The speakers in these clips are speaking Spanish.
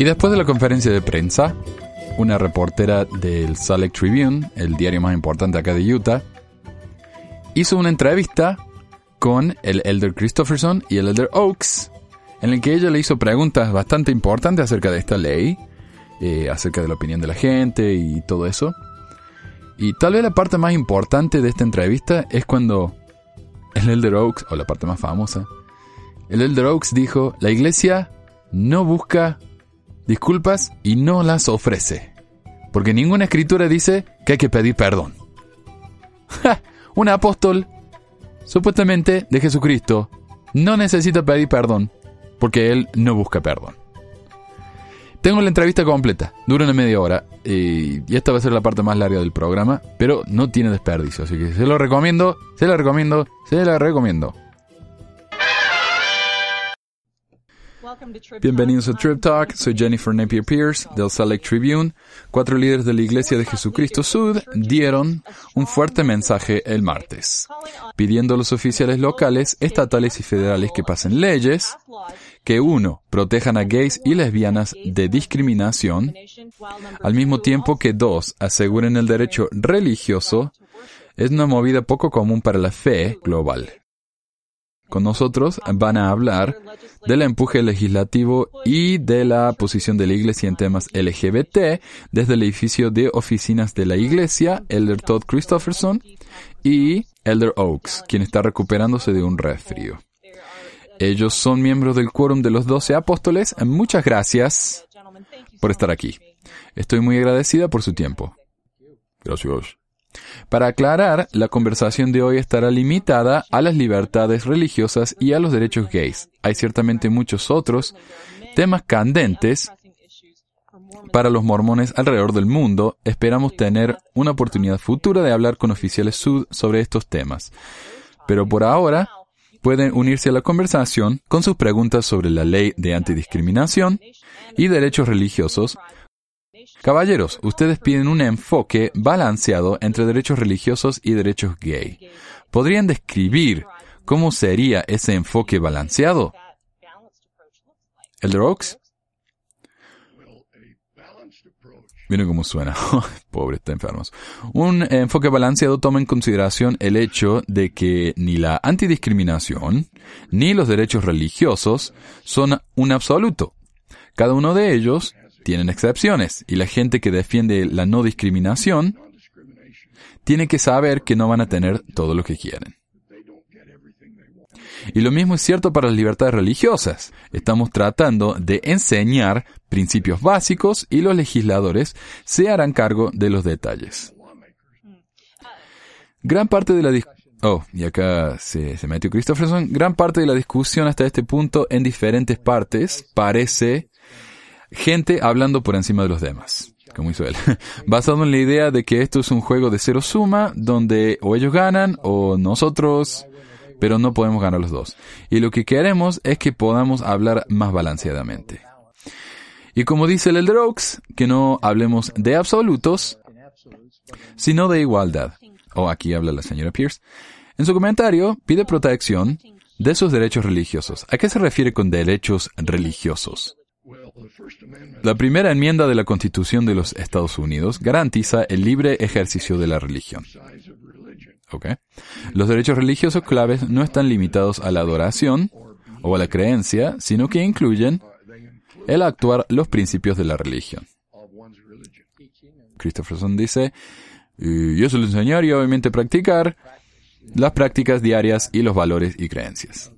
Y después de la conferencia de prensa, una reportera del Salt Tribune, el diario más importante acá de Utah, hizo una entrevista con el Elder Christopherson y el Elder Oaks, en el que ella le hizo preguntas bastante importantes acerca de esta ley, eh, acerca de la opinión de la gente y todo eso. Y tal vez la parte más importante de esta entrevista es cuando el Elder Oaks, o la parte más famosa, el Elder Oaks dijo, la iglesia no busca disculpas y no las ofrece. Porque ninguna escritura dice que hay que pedir perdón. Un apóstol, supuestamente de Jesucristo, no necesita pedir perdón porque él no busca perdón. Tengo la entrevista completa, dura una media hora y esta va a ser la parte más larga del programa, pero no tiene desperdicio, así que se lo recomiendo, se lo recomiendo, se la recomiendo. Bienvenidos a Trip Talk, soy Jennifer Napier Pierce del Salt Lake Tribune. Cuatro líderes de la Iglesia de Jesucristo Sud dieron un fuerte mensaje el martes, pidiendo a los oficiales locales, estatales y federales que pasen leyes que uno, protejan a gays y lesbianas de discriminación, al mismo tiempo que dos, aseguren el derecho religioso, es una movida poco común para la fe global. Con nosotros van a hablar del empuje legislativo y de la posición de la Iglesia en temas LGBT desde el edificio de oficinas de la Iglesia, Elder Todd Christopherson y Elder Oaks, quien está recuperándose de un resfrío. Ellos son miembros del quórum de los doce apóstoles. Muchas gracias por estar aquí. Estoy muy agradecida por su tiempo. Gracias. Para aclarar, la conversación de hoy estará limitada a las libertades religiosas y a los derechos gays. Hay ciertamente muchos otros temas candentes para los mormones alrededor del mundo. Esperamos tener una oportunidad futura de hablar con oficiales sud sobre estos temas. Pero por ahora, pueden unirse a la conversación con sus preguntas sobre la ley de antidiscriminación y derechos religiosos. Caballeros, ustedes piden un enfoque balanceado entre derechos religiosos y derechos gay. ¿Podrían describir cómo sería ese enfoque balanceado? ¿El Oaks? Miren cómo suena. Pobre, está enfermos. Un enfoque balanceado toma en consideración el hecho de que ni la antidiscriminación ni los derechos religiosos son un absoluto. Cada uno de ellos tienen excepciones y la gente que defiende la no discriminación tiene que saber que no van a tener todo lo que quieren. Y lo mismo es cierto para las libertades religiosas. Estamos tratando de enseñar principios básicos y los legisladores se harán cargo de los detalles. Gran parte de la Oh, y acá se, se metió Christopherson. Gran parte de la discusión hasta este punto en diferentes partes parece gente hablando por encima de los demás, como hizo él. Basado en la idea de que esto es un juego de cero suma, donde o ellos ganan o nosotros pero no podemos ganar los dos. Y lo que queremos es que podamos hablar más balanceadamente. Y como dice el Elder que no hablemos de absolutos, sino de igualdad. O aquí habla la señora Pierce. En su comentario, pide protección de sus derechos religiosos. ¿A qué se refiere con derechos religiosos? La primera enmienda de la Constitución de los Estados Unidos garantiza el libre ejercicio de la religión. Los derechos religiosos claves no están limitados a la adoración o a la creencia, sino que incluyen el actuar los principios de la religión. Christopherson dice, y eso le enseñaría obviamente practicar las prácticas diarias y los valores y creencias.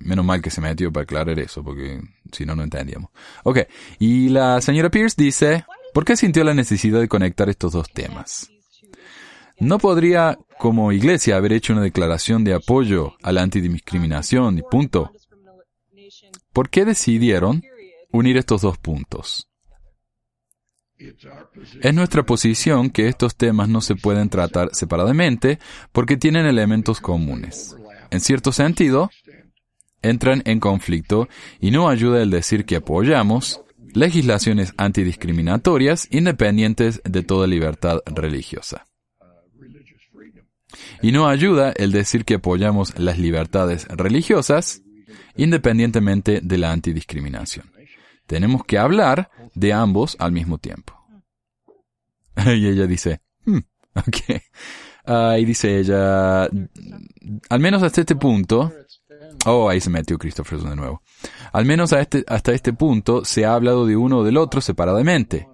Menos mal que se metió para aclarar eso, porque si no, no entendíamos. Ok, y la señora Pierce dice, ¿por qué sintió la necesidad de conectar estos dos temas? ¿No podría, como iglesia, haber hecho una declaración de apoyo a la antidiscriminación y punto? ¿Por qué decidieron unir estos dos puntos? Es nuestra posición que estos temas no se pueden tratar separadamente porque tienen elementos comunes. En cierto sentido, entran en conflicto y no ayuda el decir que apoyamos legislaciones antidiscriminatorias independientes de toda libertad religiosa. Y no ayuda el decir que apoyamos las libertades religiosas independientemente de la antidiscriminación. Tenemos que hablar de ambos al mismo tiempo. y ella dice, hmm, ok. Ah, y dice ella, al menos hasta este punto, oh, ahí se metió Christopher de nuevo. Al menos este, hasta este punto se ha hablado de uno o del otro separadamente.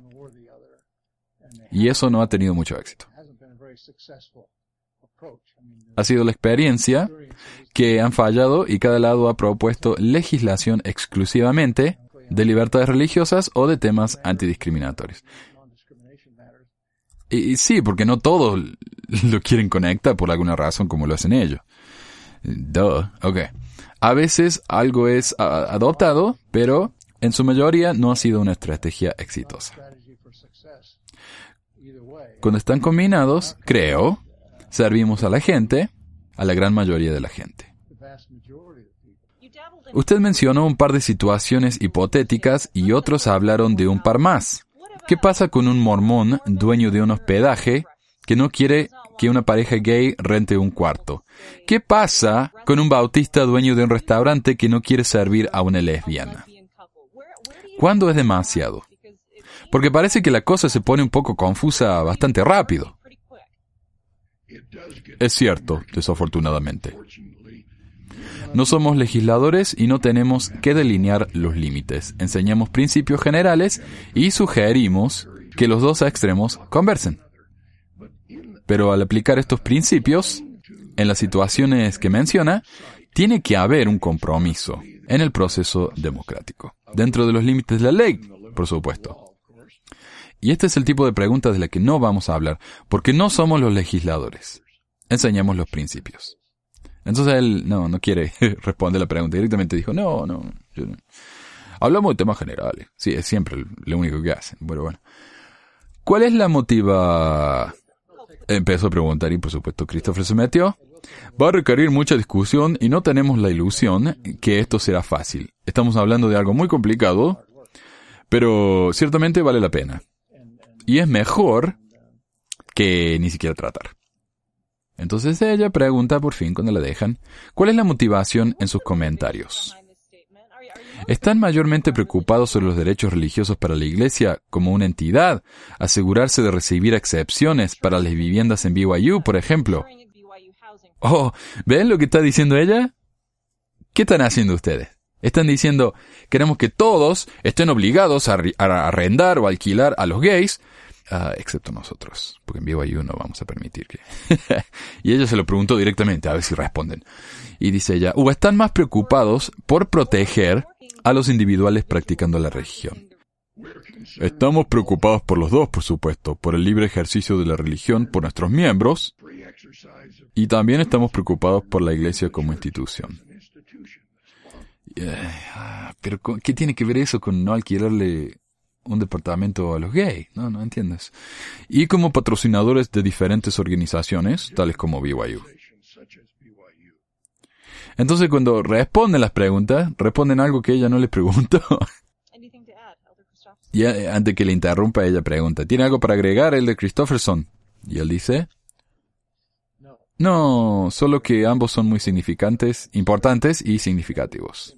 Y eso no ha tenido mucho éxito. Ha sido la experiencia que han fallado y cada lado ha propuesto legislación exclusivamente de libertades religiosas o de temas antidiscriminatorios. Y, sí, porque no todos lo quieren conectar por alguna razón como lo hacen ellos. Duh, ok. A veces algo es adoptado, pero en su mayoría no ha sido una estrategia exitosa. Cuando están combinados, creo, servimos a la gente, a la gran mayoría de la gente. Usted mencionó un par de situaciones hipotéticas y otros hablaron de un par más. ¿Qué pasa con un mormón dueño de un hospedaje que no quiere que una pareja gay rente un cuarto? ¿Qué pasa con un bautista dueño de un restaurante que no quiere servir a una lesbiana? ¿Cuándo es demasiado? Porque parece que la cosa se pone un poco confusa bastante rápido. Es cierto, desafortunadamente. No somos legisladores y no tenemos que delinear los límites. Enseñamos principios generales y sugerimos que los dos extremos conversen. Pero al aplicar estos principios, en las situaciones que menciona, tiene que haber un compromiso en el proceso democrático, dentro de los límites de la ley, por supuesto. Y este es el tipo de preguntas de la que no vamos a hablar, porque no somos los legisladores. Enseñamos los principios. Entonces él no, no quiere responder la pregunta. Directamente dijo, no, no, Hablamos de temas generales. Sí, es siempre lo único que hacen. Bueno, bueno. ¿Cuál es la motiva? Empezó a preguntar y por supuesto Christopher se metió. Va a requerir mucha discusión y no tenemos la ilusión que esto será fácil. Estamos hablando de algo muy complicado, pero ciertamente vale la pena. Y es mejor que ni siquiera tratar. Entonces ella pregunta por fin cuando la dejan, ¿cuál es la motivación en sus comentarios? ¿Están mayormente preocupados sobre los derechos religiosos para la Iglesia como una entidad? Asegurarse de recibir excepciones para las viviendas en BYU, por ejemplo. Oh, ¿ven lo que está diciendo ella? ¿Qué están haciendo ustedes? Están diciendo, queremos que todos estén obligados a, arrendar o alquilar a los gays, Ah, excepto nosotros, porque en BYU no vamos a permitir que... y ella se lo preguntó directamente, a ver si responden. Y dice ella, o están más preocupados por proteger a los individuales practicando la religión. Estamos preocupados por los dos, por supuesto, por el libre ejercicio de la religión por nuestros miembros, y también estamos preocupados por la iglesia como institución. Eh, ah, pero, ¿qué tiene que ver eso con no alquilarle un departamento a los gays, no, no entiendes. Y como patrocinadores de diferentes organizaciones, tales como BYU. Entonces cuando responden las preguntas, responden algo que ella no le preguntó. y antes que le interrumpa, ella pregunta, ¿tiene algo para agregar el de Christopherson? Y él dice, no, solo que ambos son muy significantes, importantes y significativos.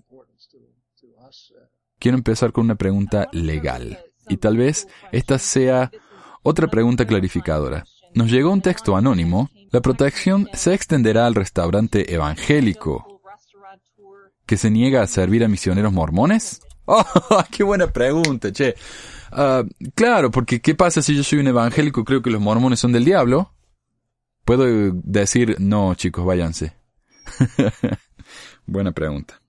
Quiero empezar con una pregunta legal. Y tal vez esta sea otra pregunta clarificadora. Nos llegó un texto anónimo. ¿La protección se extenderá al restaurante evangélico que se niega a servir a misioneros mormones? ¡Oh, qué buena pregunta, che! Ah, claro, porque ¿qué pasa si yo soy un evangélico y creo que los mormones son del diablo? Puedo decir, no, chicos, váyanse. buena pregunta.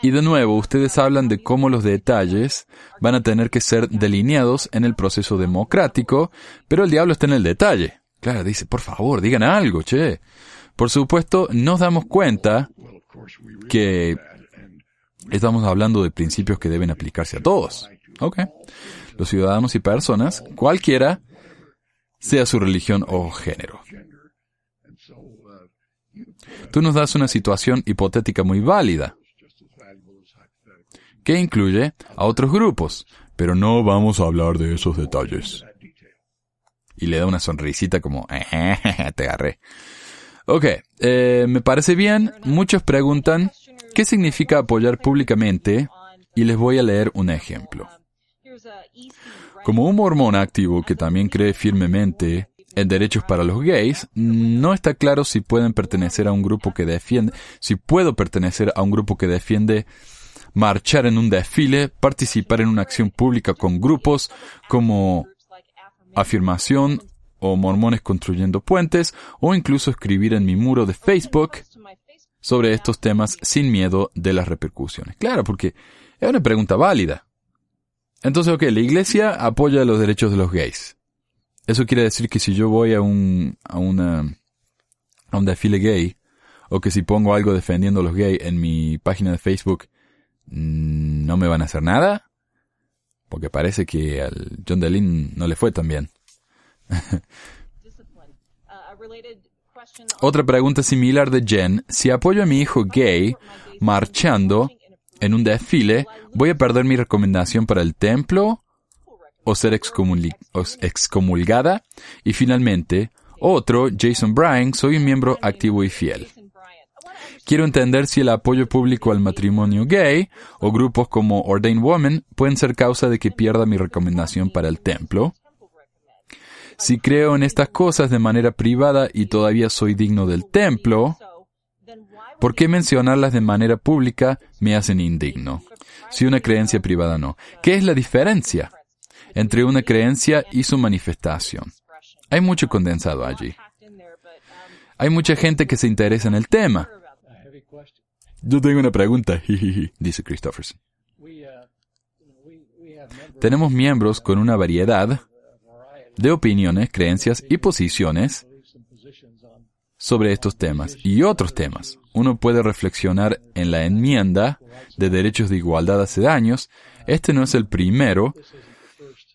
Y de nuevo, ustedes hablan de cómo los detalles van a tener que ser delineados en el proceso democrático, pero el diablo está en el detalle. Claro, dice, por favor, digan algo, che. Por supuesto, nos damos cuenta que estamos hablando de principios que deben aplicarse a todos. Ok. Los ciudadanos y personas, cualquiera, sea su religión o género. Tú nos das una situación hipotética muy válida que incluye a otros grupos, pero no vamos a hablar de esos detalles. Y le da una sonrisita como, te agarré. Ok, eh, me parece bien. Muchos preguntan, ¿Qué significa apoyar públicamente? Y les voy a leer un ejemplo. Como un mormón activo que también cree firmemente en derechos para los gays, no está claro si pueden pertenecer a un grupo que defiende, si puedo pertenecer a un grupo que defiende marchar en un desfile, participar en una acción pública con grupos como afirmación o mormones construyendo puentes, o incluso escribir en mi muro de Facebook sobre estos temas sin miedo de las repercusiones. Claro, porque es una pregunta válida. Entonces, ok, la iglesia apoya los derechos de los gays. Eso quiere decir que si yo voy a un, a una, a un desfile gay, o que si pongo algo defendiendo a los gays en mi página de Facebook, no me van a hacer nada. Porque parece que al John Delin no le fue tan bien. Otra pregunta similar de Jen. Si apoyo a mi hijo gay marchando en un desfile, ¿voy a perder mi recomendación para el templo o ser excomulgada? Y finalmente, otro, Jason Bryan, soy un miembro activo y fiel. Quiero entender si el apoyo público al matrimonio gay o grupos como Ordained Woman pueden ser causa de que pierda mi recomendación para el templo. Si creo en estas cosas de manera privada y todavía soy digno del templo, ¿Por qué mencionarlas de manera pública me hacen indigno? Si una creencia privada no. ¿Qué es la diferencia entre una creencia y su manifestación? Hay mucho condensado allí. Hay mucha gente que se interesa en el tema. Yo tengo una pregunta, dice Christopherson. Tenemos miembros con una variedad de opiniones, creencias y posiciones sobre estos temas y otros temas. Uno puede reflexionar en la enmienda de derechos de igualdad hace años. Este no es el primero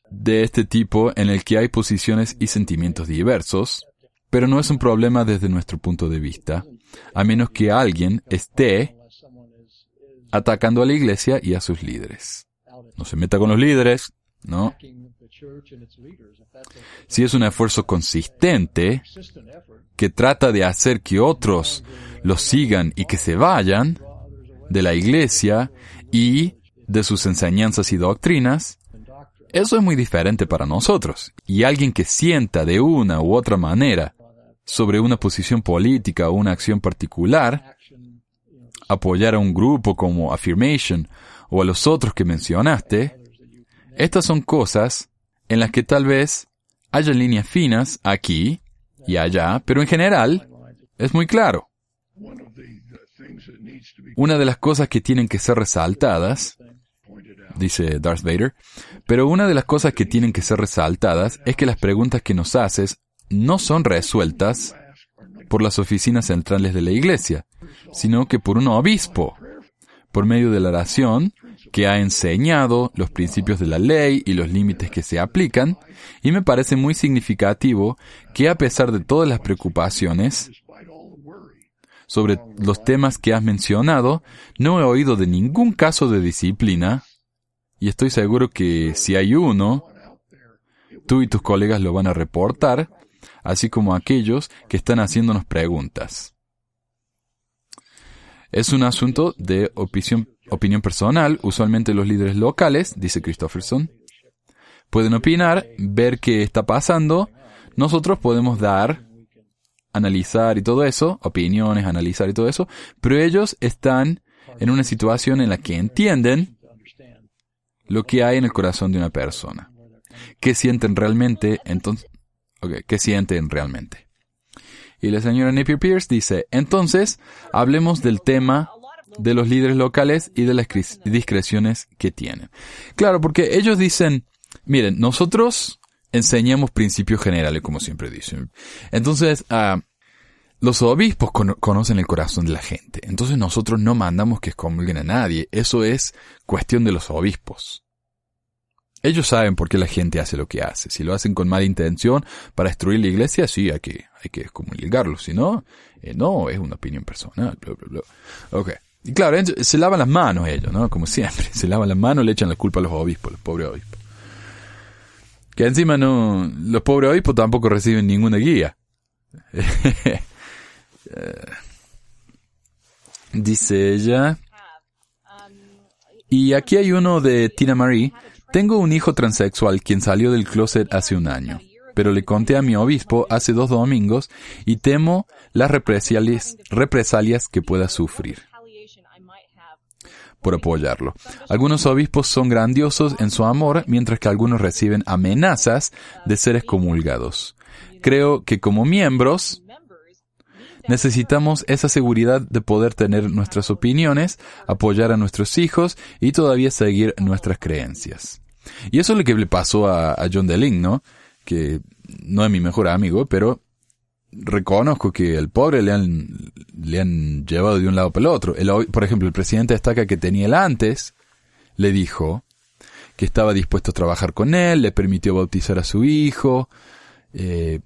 de este tipo en el que hay posiciones y sentimientos diversos, pero no es un problema desde nuestro punto de vista, a menos que alguien esté atacando a la iglesia y a sus líderes. No se meta con los líderes, ¿no? Si es un esfuerzo consistente que trata de hacer que otros los sigan y que se vayan de la iglesia y de sus enseñanzas y doctrinas, eso es muy diferente para nosotros. Y alguien que sienta de una u otra manera sobre una posición política o una acción particular, apoyar a un grupo como Affirmation o a los otros que mencionaste, estas son cosas en las que tal vez haya líneas finas aquí y allá, pero en general es muy claro. Una de las cosas que tienen que ser resaltadas, dice Darth Vader, pero una de las cosas que tienen que ser resaltadas es que las preguntas que nos haces no son resueltas por las oficinas centrales de la iglesia, sino que por un obispo, por medio de la oración que ha enseñado los principios de la ley y los límites que se aplican, y me parece muy significativo que a pesar de todas las preocupaciones sobre los temas que has mencionado, no he oído de ningún caso de disciplina, y estoy seguro que si hay uno, tú y tus colegas lo van a reportar, así como aquellos que están haciéndonos preguntas. Es un asunto de opinión, opinión personal. Usualmente los líderes locales, dice Christopherson, pueden opinar, ver qué está pasando. Nosotros podemos dar, analizar y todo eso, opiniones, analizar y todo eso, pero ellos están en una situación en la que entienden lo que hay en el corazón de una persona. ¿Qué sienten realmente? Entonces, okay, ¿qué sienten realmente? Y la señora Napier Pierce dice, entonces, hablemos del tema de los líderes locales y de las discreciones que tienen. Claro, porque ellos dicen, miren, nosotros enseñamos principios generales, como siempre dicen. Entonces, uh, los obispos conocen el corazón de la gente. Entonces nosotros no mandamos que excomulguen a nadie. Eso es cuestión de los obispos. Ellos saben por qué la gente hace lo que hace. Si lo hacen con mala intención para destruir la iglesia, sí, hay que, hay que excomulgarlo. Si no, eh, no, es una opinión personal. Bla, bla, bla. Ok. Y claro, se lavan las manos ellos, ¿no? Como siempre. Se lavan las manos, le echan la culpa a los obispos, los pobres obispos. Que encima no, los pobres obispos tampoco reciben ninguna guía. Dice ella, Y aquí hay uno de Tina Marie. Tengo un hijo transexual quien salió del closet hace un año, pero le conté a mi obispo hace dos domingos y temo las represalias, represalias que pueda sufrir por apoyarlo. Algunos obispos son grandiosos en su amor, mientras que algunos reciben amenazas de ser excomulgados. Creo que como miembros necesitamos esa seguridad de poder tener nuestras opiniones, apoyar a nuestros hijos y todavía seguir nuestras creencias. Y eso es lo que le pasó a, John DeLink, ¿no? Que no es mi mejor amigo, pero reconozco que el pobre le han, le han llevado de un lado para el otro. por ejemplo, el presidente de Estaca que tenía él antes, le dijo que estaba dispuesto a trabajar con él, le permitió bautizar a su hijo, eh,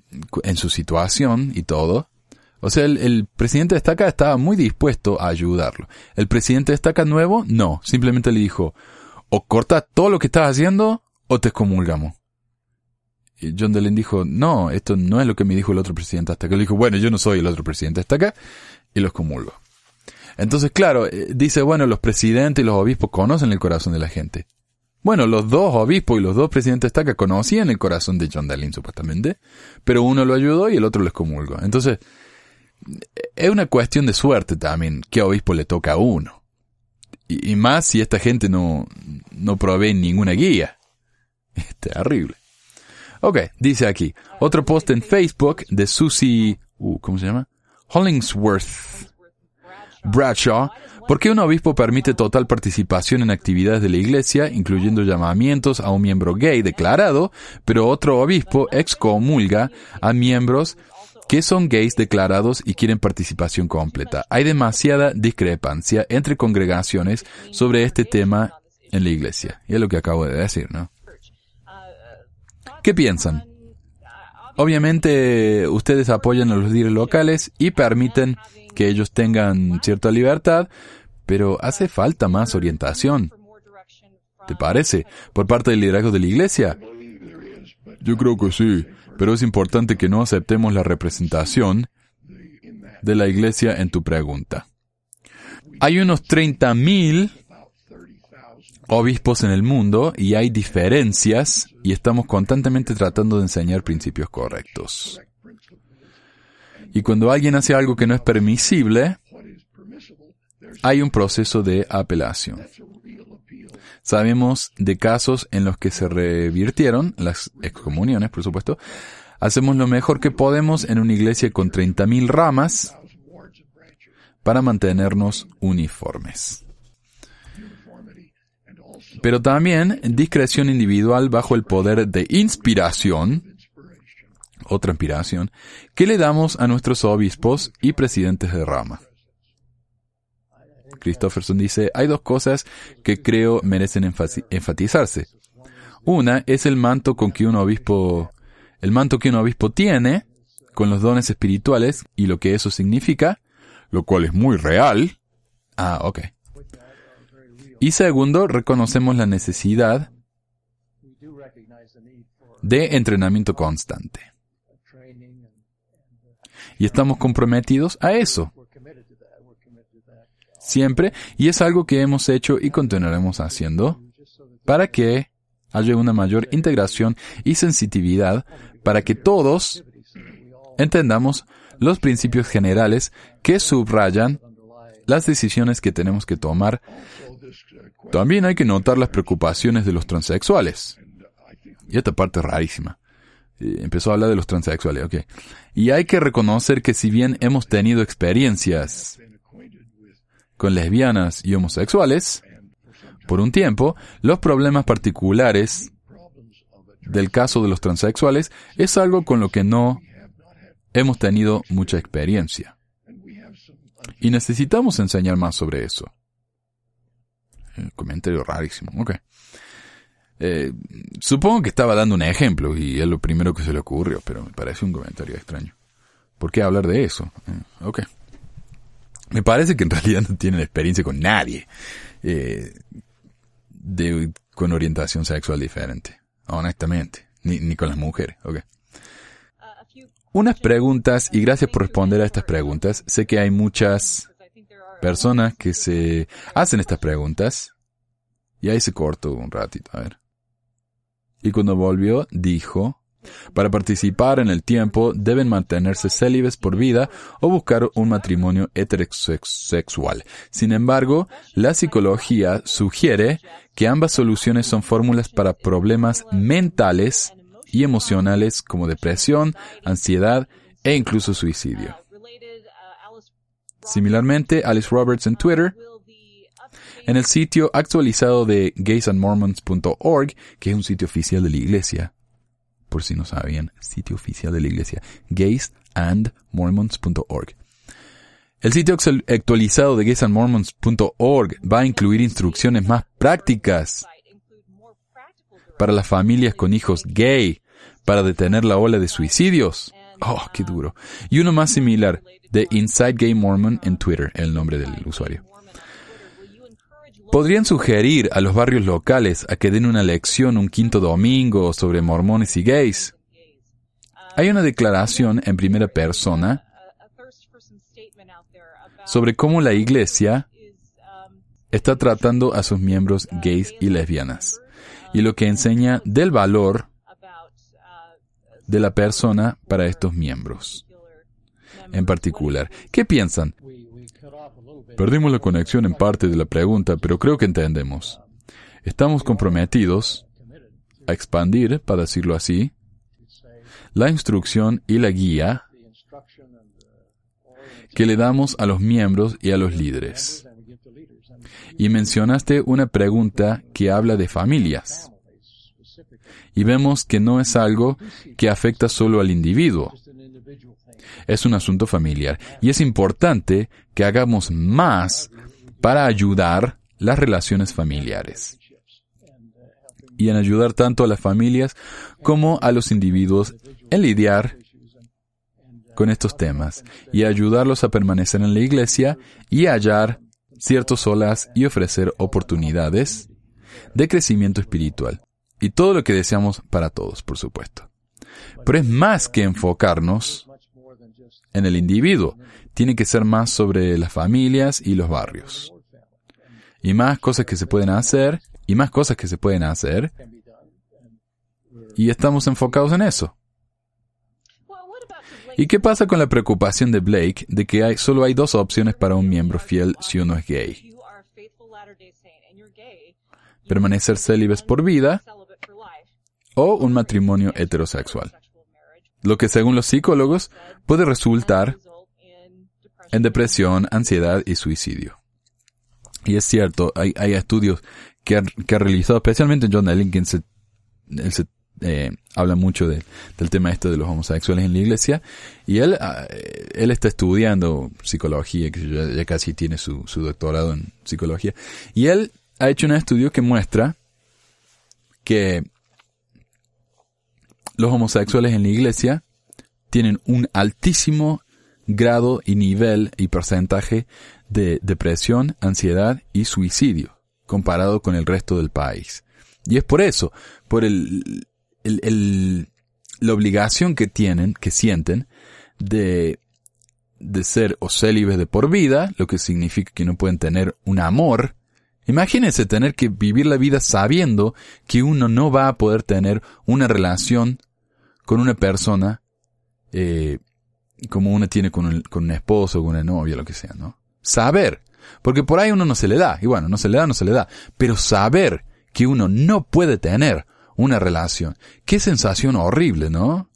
en su situación y todo. O sea, el, el, presidente de Estaca estaba muy dispuesto a ayudarlo. El presidente de Estaca nuevo, no, simplemente le dijo, o corta todo lo que estás haciendo o te excomulgamos. Y John Delen dijo, no, esto no es lo que me dijo el otro presidente hasta que le dijo, bueno, yo no soy el otro presidente hasta acá, y los comulgo. Entonces, claro, eh, dice, bueno, los presidentes y los obispos conocen el corazón de la gente. Bueno, los dos obispos y los dos presidentes de acá conocían el corazón de John Dallin, supuestamente, pero uno lo ayudó y el otro lo excomulgó. Entonces, es una cuestión de suerte también qué obispo le toca a uno. Y, más si esta gente no, no provee ninguna guía. Es terrible. Ok, dice aquí. Otro post en Facebook de Susie, uh, ¿cómo se llama? Hollingsworth Bradshaw. ¿Por qué un obispo permite total participación en actividades de la iglesia, incluyendo llamamientos a un miembro gay declarado, pero otro obispo excomulga a miembros que son gays declarados y quieren participación completa? Hay demasiada discrepancia entre congregaciones sobre este tema en la iglesia. Y es lo que acabo de decir, ¿no? ¿Qué piensan? Obviamente ustedes apoyan a los líderes locales y permiten que ellos tengan cierta libertad, pero hace falta más orientación. ¿Te parece? Por parte del liderazgo de la iglesia. Yo creo que sí, pero es importante que no aceptemos la representación de la iglesia en tu pregunta. Hay unos 30.000 obispos en el mundo y hay diferencias y estamos constantemente tratando de enseñar principios correctos. Y cuando alguien hace algo que no es permisible, hay un proceso de apelación. Sabemos de casos en los que se revirtieron las excomuniones, por supuesto. Hacemos lo mejor que podemos en una iglesia con 30.000 ramas para mantenernos uniformes pero también discreción individual bajo el poder de inspiración, otra inspiración, que le damos a nuestros obispos y presidentes de rama. Christopherson dice, hay dos cosas que creo merecen enfatizarse. Una es el manto con que un obispo, el manto que un obispo tiene, con los dones espirituales y lo que eso significa, lo cual es muy real. Ah, ok. Y segundo, reconocemos la necesidad de entrenamiento constante. Y estamos comprometidos a eso. Siempre, y es algo que hemos hecho y continuaremos haciendo para que haya una mayor integración y sensitividad para que todos entendamos los principios generales que subrayan las decisiones que tenemos que tomar también hay que notar las preocupaciones de los transexuales. Y esta parte es rarísima. Eh, empezó a hablar de los transexuales, ok. Y hay que reconocer que si bien hemos tenido experiencias con lesbianas y homosexuales, por un tiempo, los problemas particulares del caso de los transexuales es algo con lo que no hemos tenido mucha experiencia. Y necesitamos enseñar más sobre eso. Comentario rarísimo. Ok. Eh, supongo que estaba dando un ejemplo y es lo primero que se le ocurrió, pero me parece un comentario extraño. ¿Por qué hablar de eso? Eh, ok. Me parece que en realidad no tienen experiencia con nadie eh, de, con orientación sexual diferente. Honestamente. Ni, ni con las mujeres. Ok. Unas preguntas, y gracias por responder a estas preguntas. Sé que hay muchas personas que se hacen estas preguntas Y ahí se cortó un ratito, a ver. Y cuando volvió, dijo, para participar en el tiempo deben mantenerse célibes por vida o buscar un matrimonio heterosexual. Sin embargo, la psicología sugiere que ambas soluciones son fórmulas para problemas mentales y emocionales como depresión, ansiedad e incluso suicidio. Similarmente, Alice Roberts en Twitter en el sitio actualizado de gaysandmormons.org, que es un sitio oficial de la iglesia, por si no sabían, sitio oficial de la iglesia, gaysandmormons.org. El sitio actualizado de gaysandmormons.org va a incluir instrucciones más prácticas para las familias con hijos gay, para detener la ola de suicidios. Oh, qué duro. Y uno más similar, de Inside Gay Mormon en Twitter, el nombre del usuario. Podrían sugerir a los barrios locales a que den una lección un quinto domingo sobre mormones y gays. Hay una declaración en primera persona sobre cómo la iglesia está tratando a sus miembros gays y lesbianas y lo que enseña del valor de la persona para estos miembros. En particular, ¿qué piensan? Perdimos la conexión en parte de la pregunta, pero creo que entendemos. Estamos comprometidos a expandir, para decirlo así, la instrucción y la guía que le damos a los miembros y a los líderes. Y mencionaste una pregunta que habla de familias. Y vemos que no es algo que afecta solo al individuo, es un asunto familiar. Y es importante que hagamos más para ayudar las relaciones familiares. Y en ayudar tanto a las familias como a los individuos en lidiar con estos temas. Y ayudarlos a permanecer en la iglesia y hallar ciertos olas y ofrecer oportunidades de crecimiento espiritual. Y todo lo que deseamos para todos, por supuesto. Pero es más que enfocarnos en el individuo. Tiene que ser más sobre las familias y los barrios. Y más cosas que se pueden hacer, y más cosas que se pueden hacer. Y estamos enfocados en eso. ¿Y qué pasa con la preocupación de Blake de que hay, solo hay dos opciones para un miembro fiel si uno es gay? Permanecer célibes por vida o un matrimonio heterosexual lo que según los psicólogos puede resultar en depresión, ansiedad y suicidio. Y es cierto, hay, estudios que ha, realizado, especialmente John que se, él se eh, habla mucho del tema este de los homosexuales en la iglesia, y él, ah, él está estudiando psicología, que ya, casi tiene su, su doctorado en psicología, y él ha hecho un estudio que muestra que los homosexuales en la iglesia tienen un altísimo grado y nivel y porcentaje de depresión, ansiedad y suicidio comparado con el resto del país. Y es por eso, por el, la obligación que tienen, que sienten, de, de ser o célibes de por vida, lo que significa que no pueden tener un amor. Imagínense tener que vivir la vida sabiendo que uno no va a poder tener una relación con una persona eh, como uno tiene con un, con un esposo, con una novia, lo que sea, ¿no? Saber, porque por ahí uno no se le da, y bueno, no se le da, no se le da, pero saber que uno no puede tener una relación, qué sensación horrible, ¿no?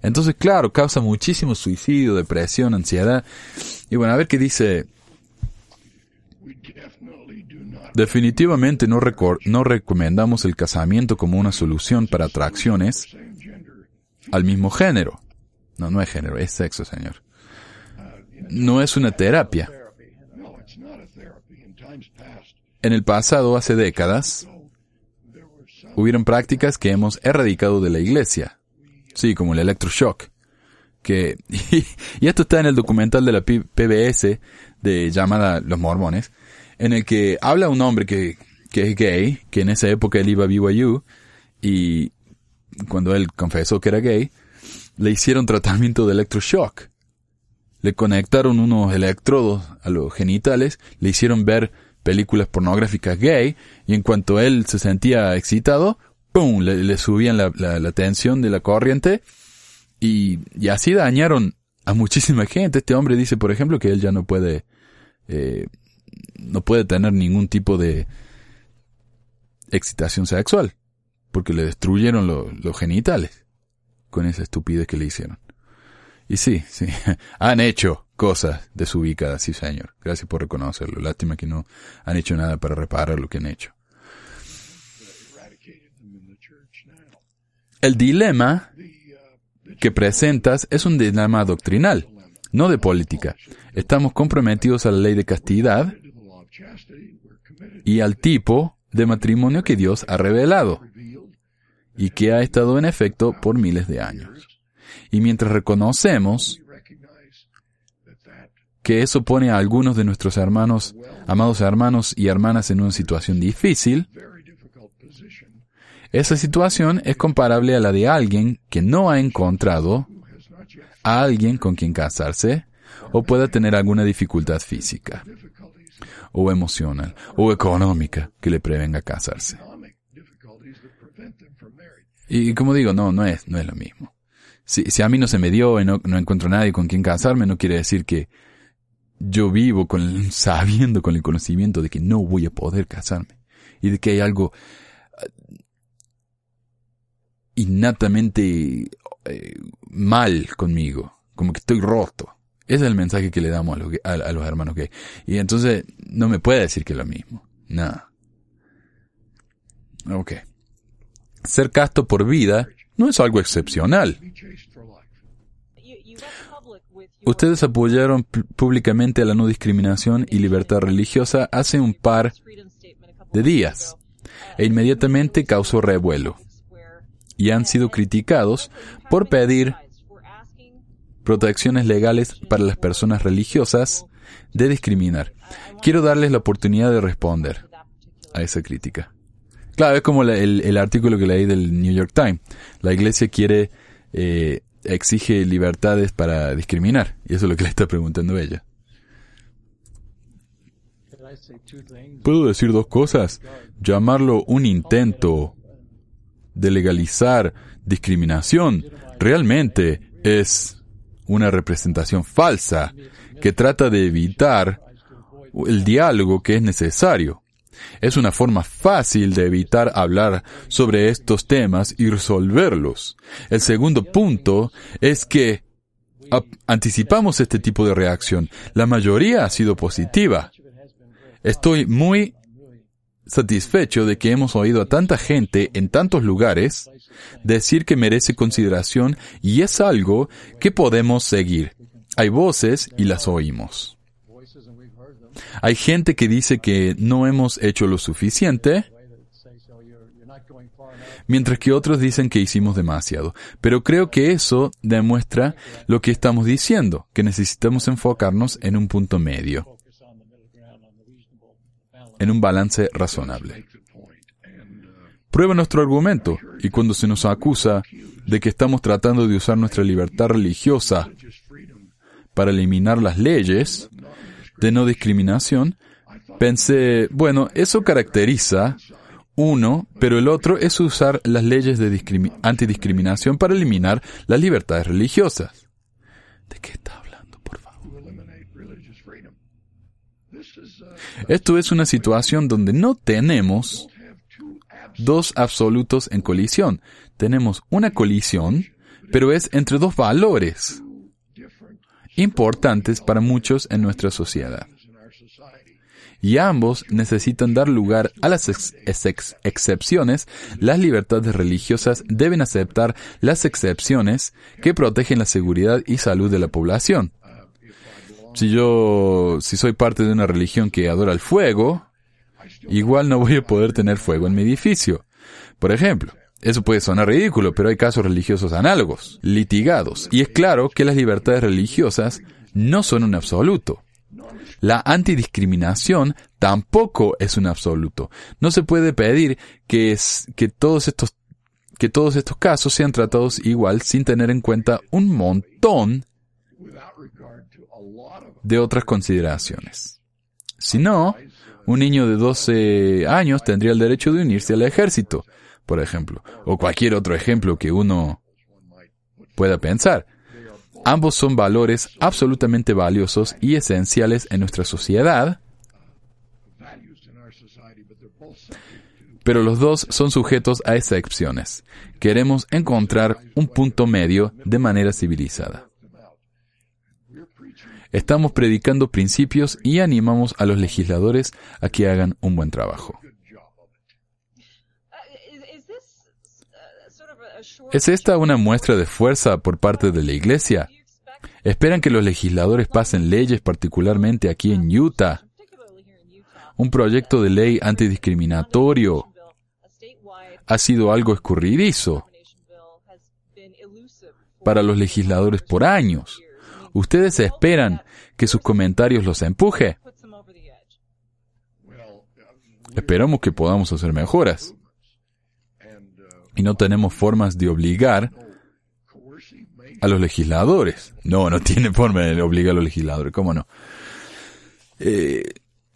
Entonces, claro, causa muchísimo suicidio, depresión, ansiedad. Y bueno, a ver qué dice. Definitivamente no, no recomendamos el casamiento como una solución para atracciones al mismo género. No, no es género, es sexo, señor. No es una terapia. En el pasado, hace décadas, hubieron prácticas que hemos erradicado de la iglesia. Sí, como el electroshock. Que, y, esto está en el documental de la PBS de llamada Los Mormones, en el que habla un hombre que, que es gay, que en esa época él iba a BYU, y cuando él confesó que era gay, le hicieron tratamiento de electroshock. Le conectaron unos electrodos a los genitales, le hicieron ver películas pornográficas gay y en cuanto él se sentía excitado, ¡pum! le, subían la, la, tensión de la corriente y, así dañaron a muchísima gente. Este hombre dice, por ejemplo, que él ya no puede, eh, no puede tener ningún tipo de excitación sexual porque le destruyeron los genitales con esa estupidez que le hicieron. Y sí, sí, han hecho cosas desubicadas, sí señor. Gracias por reconocerlo. Lástima que no han hecho nada para reparar lo que han hecho. El dilema que presentas es un dilema doctrinal, no de política. Estamos comprometidos a la ley de castidad y al tipo de matrimonio que Dios ha revelado y que ha estado en efecto por miles de años. Y mientras reconocemos que eso pone a algunos de nuestros hermanos, amados hermanos y hermanas en una situación difícil, esa situación es comparable a la de alguien que no ha encontrado a alguien con quien casarse o pueda tener alguna dificultad física o emocional o económica que le prevenga casarse. Y como digo, no, no es, no es lo mismo. Si, si a mí no se me dio y no, no encuentro nadie con quien casarme, no quiere decir que yo vivo con sabiendo con el conocimiento de que no voy a poder casarme y de que hay algo uh, innatamente eh, mal conmigo, como que estoy roto. Ese es el mensaje que le damos a los, a, los hermanos gay. Y entonces no me puede decir que es lo mismo. Nada. Ok. Ser casto por vida no es algo excepcional. Ustedes apoyaron públicamente la no discriminación y libertad religiosa hace un par de días e inmediatamente causó revuelo y han sido criticados por pedir protecciones legales para las personas religiosas de discriminar. Quiero darles la oportunidad de responder a esa crítica. Claro, es como el, artículo que leí del New York Times. La iglesia quiere, eh, exige libertades para discriminar. Y eso es lo que le está preguntando ella. ¿Puedo decir dos cosas? Llamarlo un intento de legalizar discriminación realmente es una representación falsa que trata de evitar el diálogo que es necesario. Es una forma fácil de evitar hablar sobre estos temas y resolverlos. El segundo punto es que anticipamos este tipo de reacción. La mayoría ha sido positiva. Estoy muy satisfecho de que hemos oído a tanta gente en tantos lugares decir que merece consideración y es algo que podemos seguir. Hay voces y las oímos. Hay gente que dice que no hemos hecho lo suficiente, mientras que otros dicen que hicimos demasiado. Pero creo que eso demuestra lo que estamos diciendo, que necesitamos enfocarnos en un punto medio, en un balance razonable. Prueba nuestro argumento y cuando se nos acusa de que estamos tratando de usar nuestra libertad religiosa para eliminar las leyes, de no discriminación, pensé, bueno, eso caracteriza uno, pero el otro es usar las leyes de antidiscriminación para eliminar las libertades religiosas. ¿De qué está hablando, por favor? Esto es una situación donde no tenemos dos absolutos en colisión. Tenemos una colisión, pero es entre dos valores importantes para muchos en nuestra sociedad. Y ambos necesitan dar lugar a las excepciones. Las libertades religiosas deben aceptar las excepciones que protegen la seguridad y salud de la población. Si yo, si soy parte de una religión que adora el fuego, igual no voy a poder tener fuego en mi edificio. Por ejemplo, eso puede sonar ridículo, pero hay casos religiosos análogos, litigados, y es claro que las libertades religiosas no son un absoluto. La antidiscriminación tampoco es un absoluto. No se puede pedir que, que todos estos que todos estos casos sean tratados igual sin tener en cuenta un montón de otras consideraciones. Si no, Un niño de 12 años tendría el derecho de unirse al ejército, por ejemplo, o cualquier otro ejemplo que uno pueda pensar. Ambos son valores absolutamente valiosos y esenciales en nuestra sociedad, pero los dos son sujetos a excepciones. Queremos encontrar un punto medio de manera civilizada. Estamos predicando principios y animamos a los legisladores a que hagan un buen trabajo. ¿Es esta una muestra de fuerza por parte de la Iglesia? ¿Esperan que los legisladores pasen leyes, particularmente aquí en Utah? Un proyecto de ley antidiscriminatorio ha sido algo escurridizo para los legisladores por años. ¿Ustedes esperan que sus comentarios los empuje? Esperamos que podamos hacer mejoras. Y no tenemos formas de obligar a los legisladores. No, no tiene forma de obligar a los legisladores, ¿cómo no? Eh,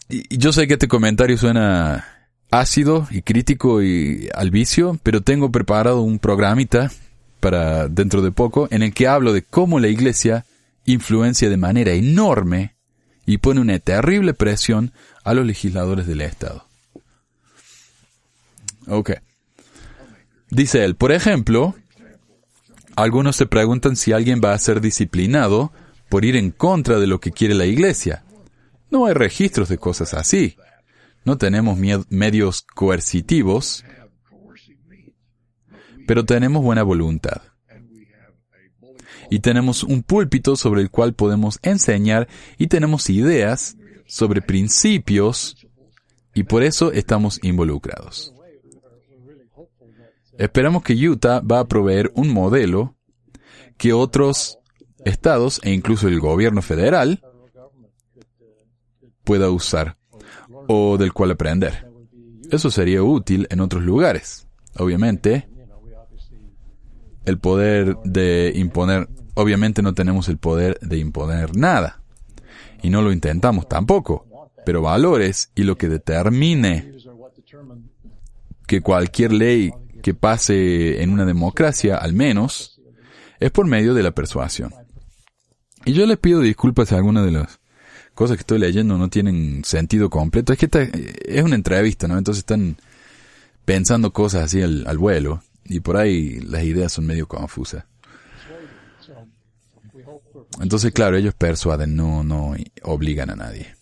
y yo sé que este comentario suena ácido y crítico y al vicio, pero tengo preparado un programita para dentro de poco en el que hablo de cómo la iglesia influencia de manera enorme y pone una terrible presión a los legisladores del Estado. Ok. Dice él, por ejemplo, algunos se preguntan si alguien va a ser disciplinado por ir en contra de lo que quiere la iglesia. No hay registros de cosas así. No tenemos medios coercitivos, pero tenemos buena voluntad. Y tenemos un púlpito sobre el cual podemos enseñar y tenemos ideas sobre principios y por eso estamos involucrados. Esperamos que Utah va a proveer un modelo que otros estados e incluso el gobierno federal pueda usar o del cual aprender. Eso sería útil en otros lugares. Obviamente, el poder de imponer, obviamente no tenemos el poder de imponer nada. Y no lo intentamos tampoco. Pero valores y lo que determine que cualquier ley que pase en una democracia, al menos, es por medio de la persuasión. Y yo les pido disculpas a algunas de las cosas que estoy leyendo no tienen sentido completo. Es que es una entrevista, ¿no? Entonces están pensando cosas así al, al vuelo y por ahí las ideas son medio confusas. Entonces, claro, ellos persuaden, no, no obligan a nadie.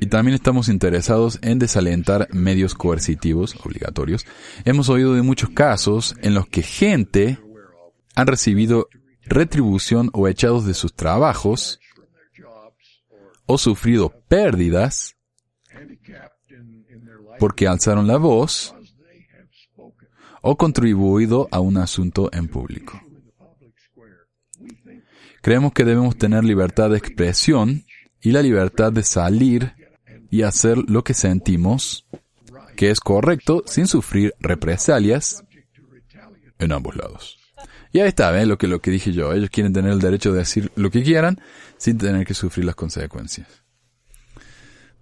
Y también estamos interesados en desalentar medios coercitivos obligatorios. Hemos oído de muchos casos en los que gente han recibido retribución o echados de sus trabajos o sufrido pérdidas porque alzaron la voz o contribuido a un asunto en público. Creemos que debemos tener libertad de expresión y la libertad de salir y hacer lo que sentimos que es correcto sin sufrir represalias en ambos lados. Y ahí está, ¿ven? Lo que, lo que dije yo. Ellos quieren tener el derecho de decir lo que quieran sin tener que sufrir las consecuencias.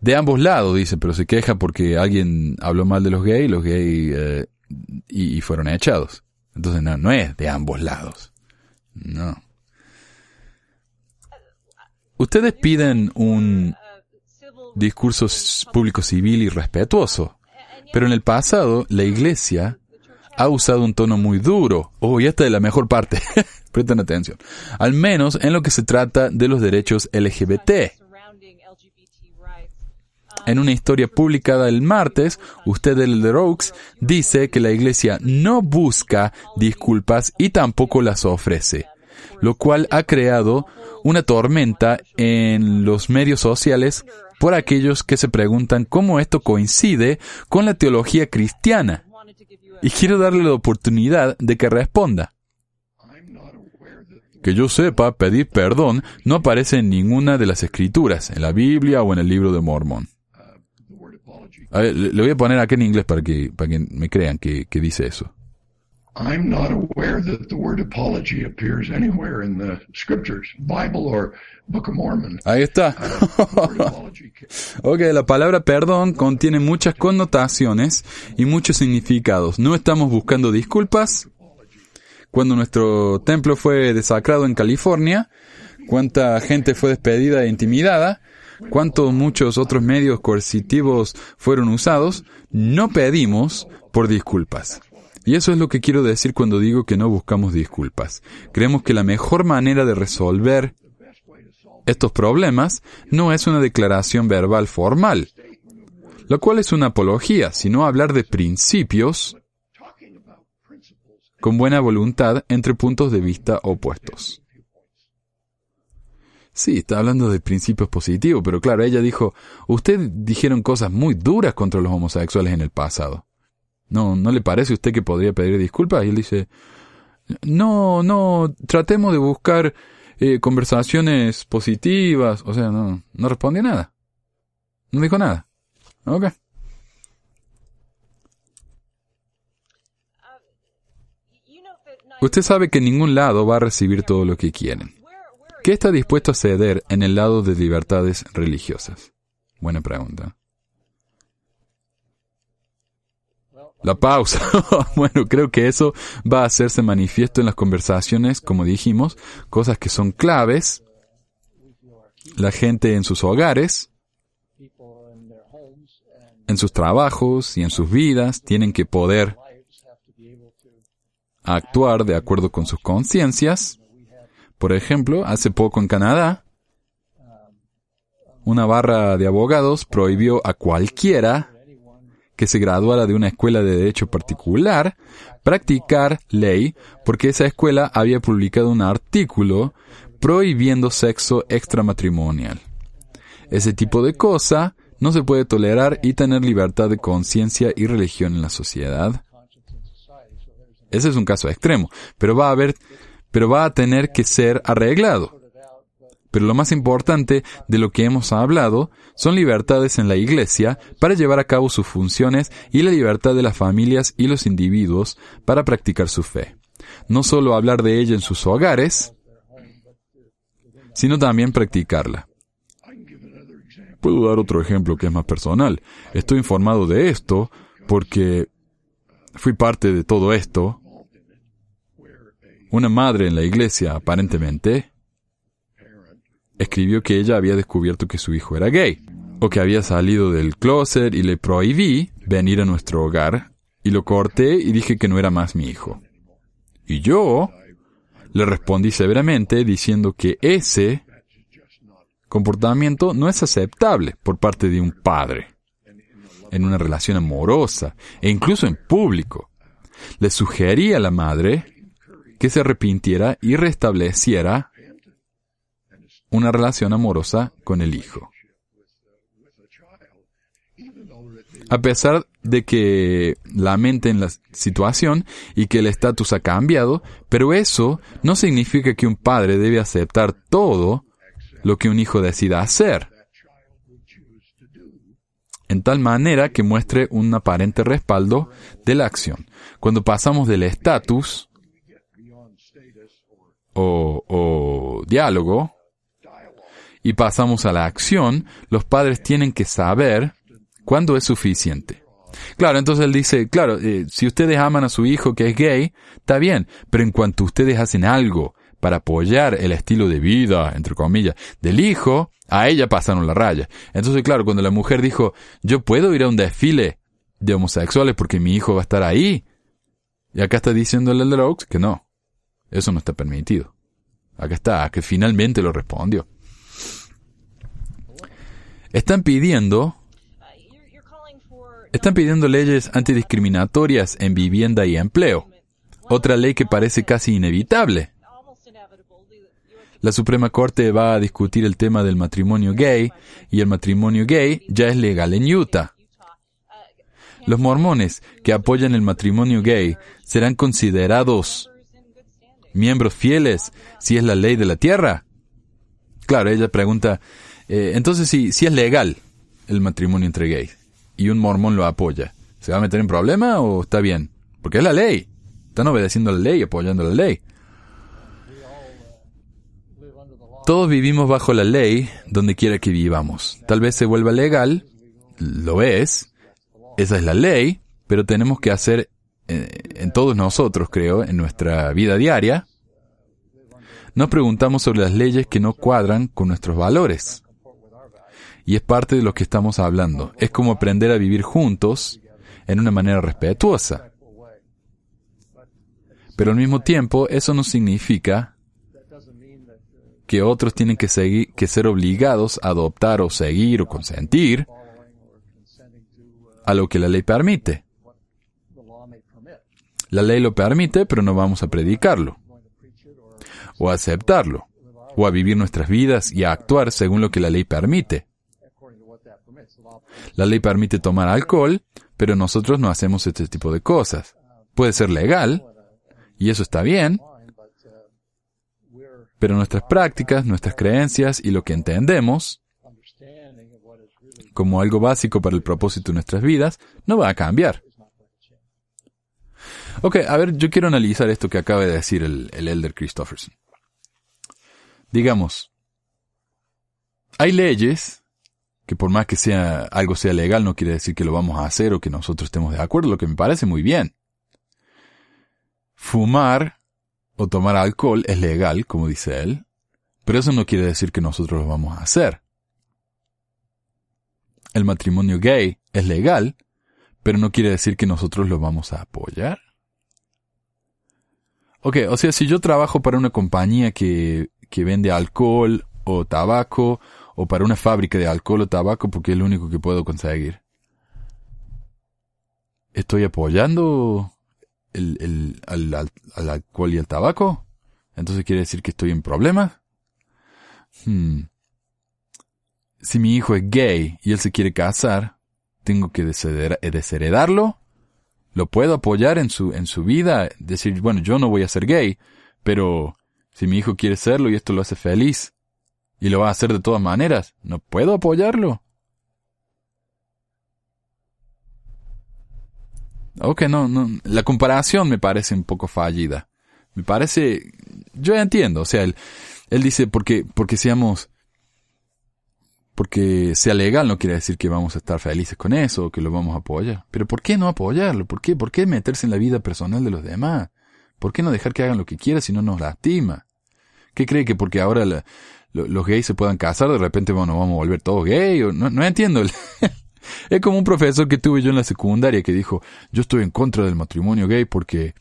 De ambos lados, dice, pero se queja porque alguien habló mal de los gays, los gays, eh, y, fueron echados. Entonces no, no es de ambos lados. No. Ustedes piden un discurso público civil y respetuoso, pero en el pasado la iglesia ha usado un tono muy duro. Oh, y esta es la mejor parte. Presten atención. Al menos en lo que se trata de los derechos LGBT. En una historia publicada el martes, usted el Roux dice que la iglesia no busca disculpas y tampoco las ofrece, lo cual ha creado una tormenta en los medios sociales por aquellos que se preguntan cómo esto coincide con la teología cristiana y quiero darle la oportunidad de que responda. Que yo sepa, pedir perdón no aparece en ninguna de las escrituras, en la Biblia o en el libro de Mormón. le voy a poner aquí en inglés para que, para que me crean que, que dice eso. I'm not aware that the word apology appears anywhere in the scriptures, Bible or Book of Mormon. Ahí está. Ok, la palabra perdón contiene muchas connotaciones y muchos significados. No estamos buscando disculpas. Cuando nuestro templo fue desacrado en California, cuánta gente fue despedida e intimidada, cuántos muchos otros medios coercitivos fueron usados, no pedimos por disculpas. Y eso es lo que quiero decir cuando digo que no buscamos disculpas. Creemos que la mejor manera de resolver estos problemas no es una declaración verbal formal, lo cual es una apología, sino hablar de principios con buena voluntad entre puntos de vista opuestos. Sí, está hablando de principios positivos, pero claro, ella dijo, ustedes dijeron cosas muy duras contra los homosexuales en el pasado. ¿No, ¿No le parece a usted que podría pedir disculpas? Y él dice, no, no, tratemos de buscar eh, conversaciones positivas. O sea, no, no respondió nada. No dijo nada. Ok. Usted sabe que ningún lado va a recibir todo lo que quieren. ¿Qué está dispuesto a ceder en el lado de libertades religiosas? Buena pregunta. La pausa. bueno, creo que eso va a hacerse manifiesto en las conversaciones, como dijimos, cosas que son claves. La gente en sus hogares, en sus trabajos y en sus vidas tienen que poder actuar de acuerdo con sus conciencias. Por ejemplo, hace poco en Canadá, una barra de abogados prohibió a cualquiera que se graduara de una escuela de derecho particular practicar ley porque esa escuela había publicado un artículo prohibiendo sexo extramatrimonial. Ese tipo de cosa no se puede tolerar y tener libertad de conciencia y religión en la sociedad. Ese es un caso extremo, pero va a haber, pero va a tener que ser arreglado. Pero lo más importante de lo que hemos hablado son libertades en la Iglesia para llevar a cabo sus funciones y la libertad de las familias y los individuos para practicar su fe. No solo hablar de ella en sus hogares, sino también practicarla. Puedo dar otro ejemplo que es más personal. Estoy informado de esto porque fui parte de todo esto. Una madre en la iglesia, aparentemente, escribió que ella había descubierto que su hijo era gay, o que había salido del closet y le prohibí venir a nuestro hogar, y lo corté y dije que no era más mi hijo. Y yo le respondí severamente diciendo que ese comportamiento no es aceptable por parte de un padre, en una relación amorosa e incluso en público. Le sugerí a la madre que se arrepintiera y restableciera una relación amorosa con el hijo. A pesar de que lamenten la situación y que el estatus ha cambiado, pero eso no significa que un padre debe aceptar todo lo que un hijo decida hacer, en tal manera que muestre un aparente respaldo de la acción. Cuando pasamos del estatus o, o diálogo y pasamos a la acción, los padres tienen que saber cuándo es suficiente. Claro, entonces él dice, claro, eh, si ustedes aman a su hijo que es gay, está bien, pero en cuanto ustedes hacen algo para apoyar el estilo de vida, entre comillas, del hijo, a ella pasaron la raya. Entonces, claro, cuando la mujer dijo, yo puedo ir a un desfile de homosexuales porque mi hijo va a estar ahí, y acá está diciéndole al Oaks que no, eso no está permitido. Acá está, que finalmente lo respondió. Están pidiendo están pidiendo leyes antidiscriminatorias en vivienda y empleo, otra ley que parece casi inevitable. La Suprema Corte va a discutir el tema del matrimonio gay y el matrimonio gay ya es legal en Utah. Los mormones que apoyan el matrimonio gay serán considerados miembros fieles si es la ley de la tierra. Claro, ella pregunta, eh, entonces si, es legal el matrimonio entre gays y un mormón lo apoya, ¿se va a meter en problema o está bien? Porque es la ley. Están obedeciendo la ley, apoyando la ley. Todos vivimos bajo la ley donde quiera que vivamos. Tal vez se vuelva legal, lo es, esa es la ley, pero tenemos que hacer eh, en todos nosotros, creo, en nuestra vida diaria, nos preguntamos sobre las leyes que no cuadran con nuestros valores. Y es parte de lo que estamos hablando. Es como aprender a vivir juntos en una manera respetuosa. Pero al mismo tiempo, eso no significa que otros tienen que, seguir, que ser obligados a adoptar o seguir o consentir a lo que la ley permite. La ley lo permite, pero no vamos a predicarlo, o a aceptarlo, o a vivir nuestras vidas y a actuar según lo que la ley permite. La ley permite tomar alcohol, pero nosotros no hacemos este tipo de cosas. Puede ser legal, y eso está bien, pero nuestras prácticas, nuestras creencias y lo que entendemos como algo básico para el propósito de nuestras vidas no va a cambiar. Ok, a ver, yo quiero analizar esto que acaba de decir el, el Elder Christofferson. Digamos, hay leyes que por más que sea algo sea legal no quiere decir que lo vamos a hacer o que nosotros estemos de acuerdo, lo que me parece muy bien. Fumar o tomar alcohol es legal, como dice él, pero eso no quiere decir que nosotros lo vamos a hacer. El matrimonio gay es legal, pero no quiere decir que nosotros lo vamos a apoyar. Ok, o sea, si yo trabajo para una compañía que, que vende alcohol o tabaco, o para una fábrica de alcohol o tabaco porque es lo único que puedo conseguir. ¿Estoy apoyando el, el, al, al, alcohol y al tabaco? Entonces quiere decir que estoy en problemas. Hmm. Si mi hijo es gay y él se quiere casar, ¿tengo que desheredarlo? lo puedo apoyar en su, en su vida, decir, bueno, yo no voy a ser gay, pero si mi hijo quiere serlo y esto lo hace feliz, y lo va a hacer de todas maneras, ¿no puedo apoyarlo? Ok, no, no, la comparación me parece un poco fallida. Me parece, yo entiendo, o sea, él, él dice porque, porque seamos porque sea legal no quiere decir que vamos a estar felices con eso o que lo vamos a apoyar. Pero ¿por qué no apoyarlo? ¿Por qué? ¿Por qué meterse en la vida personal de los demás? ¿Por qué no dejar que hagan lo que quieran si no nos lastima? ¿Qué cree que porque ahora los gays se puedan casar, de repente bueno, vamos a volver todos gay? No, no entiendo. es como un profesor que tuve yo en la secundaria que dijo, yo estoy en contra del matrimonio gay porque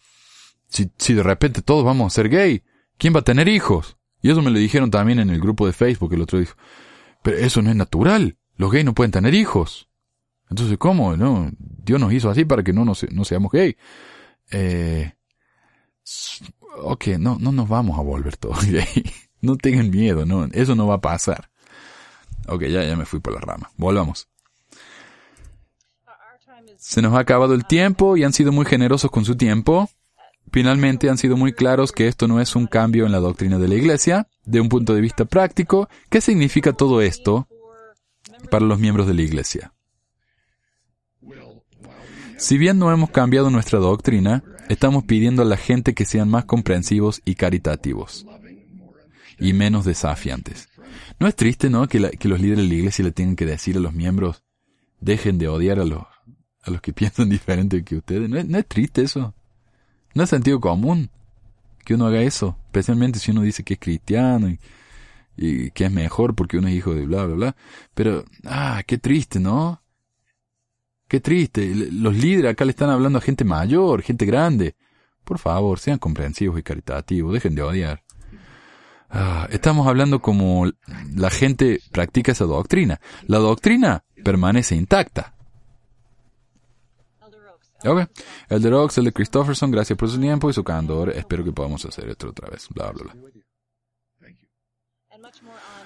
si, si de repente todos vamos a ser gay, ¿quién va a tener hijos? Y eso me lo dijeron también en el grupo de Facebook, el otro dijo, pero eso no es natural. Los gays no pueden tener hijos. Entonces, ¿cómo? No, Dios nos hizo así para que no, no seamos gay. Eh, ok, no, no nos vamos a volver todos gay. No tengan miedo, no, eso no va a pasar. Ok, ya, ya me fui por la rama. Volvamos. Se nos ha acabado el tiempo y han sido muy generosos con su tiempo. Finalmente han sido muy claros que esto no es un cambio en la doctrina de la Iglesia, de un punto de vista práctico, ¿qué significa todo esto para los miembros de la Iglesia? Si bien no hemos cambiado nuestra doctrina, estamos pidiendo a la gente que sean más comprensivos y caritativos y menos desafiantes. ¿No es triste, no, que, los líderes de la iglesia le tengan que decir a los miembros, dejen de odiar a los, a los que piensan diferente que ustedes? ¿No es triste eso? No es sentido común que uno haga eso, especialmente si uno dice que es cristiano y, que es mejor porque uno es hijo de bla, bla, bla. Pero, ah, qué triste, ¿no? Qué triste. Los líderes acá le están hablando a gente mayor, gente grande. Por favor, sean comprensivos y caritativos, dejen de odiar. Ah, estamos hablando como la gente practica esa doctrina. La doctrina permanece intacta. Ok. El de Rox, el de Christopherson, gracias por su tiempo y su candor. Espero que podamos hacer esto otra vez. Bla, bla, bla.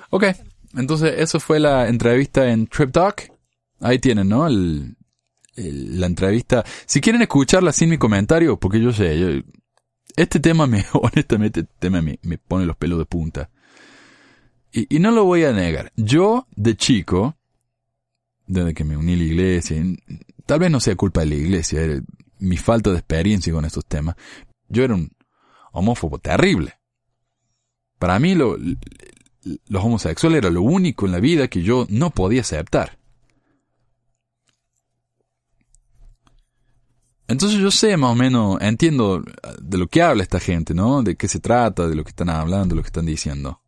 Ok. Entonces, eso fue la entrevista en Trip Talk. Ahí tienen, ¿no? El, la entrevista. Si quieren escucharla sin mi comentario, porque yo sé, yo, este tema me, honestamente, este tema me, me pone los pelos de punta. Y, y, no lo voy a negar. Yo, de chico, desde que me uní a la iglesia, tal vez no sea culpa de la iglesia, mi falta de experiencia con estos temas, Yo era un homófobo terrible. Para mí lo, los homosexuales era lo único en la vida que yo no podía aceptar. Entonces yo sé más o menos, entiendo de lo que habla esta gente, ¿no? De qué se trata, de lo que están hablando, de lo que están diciendo.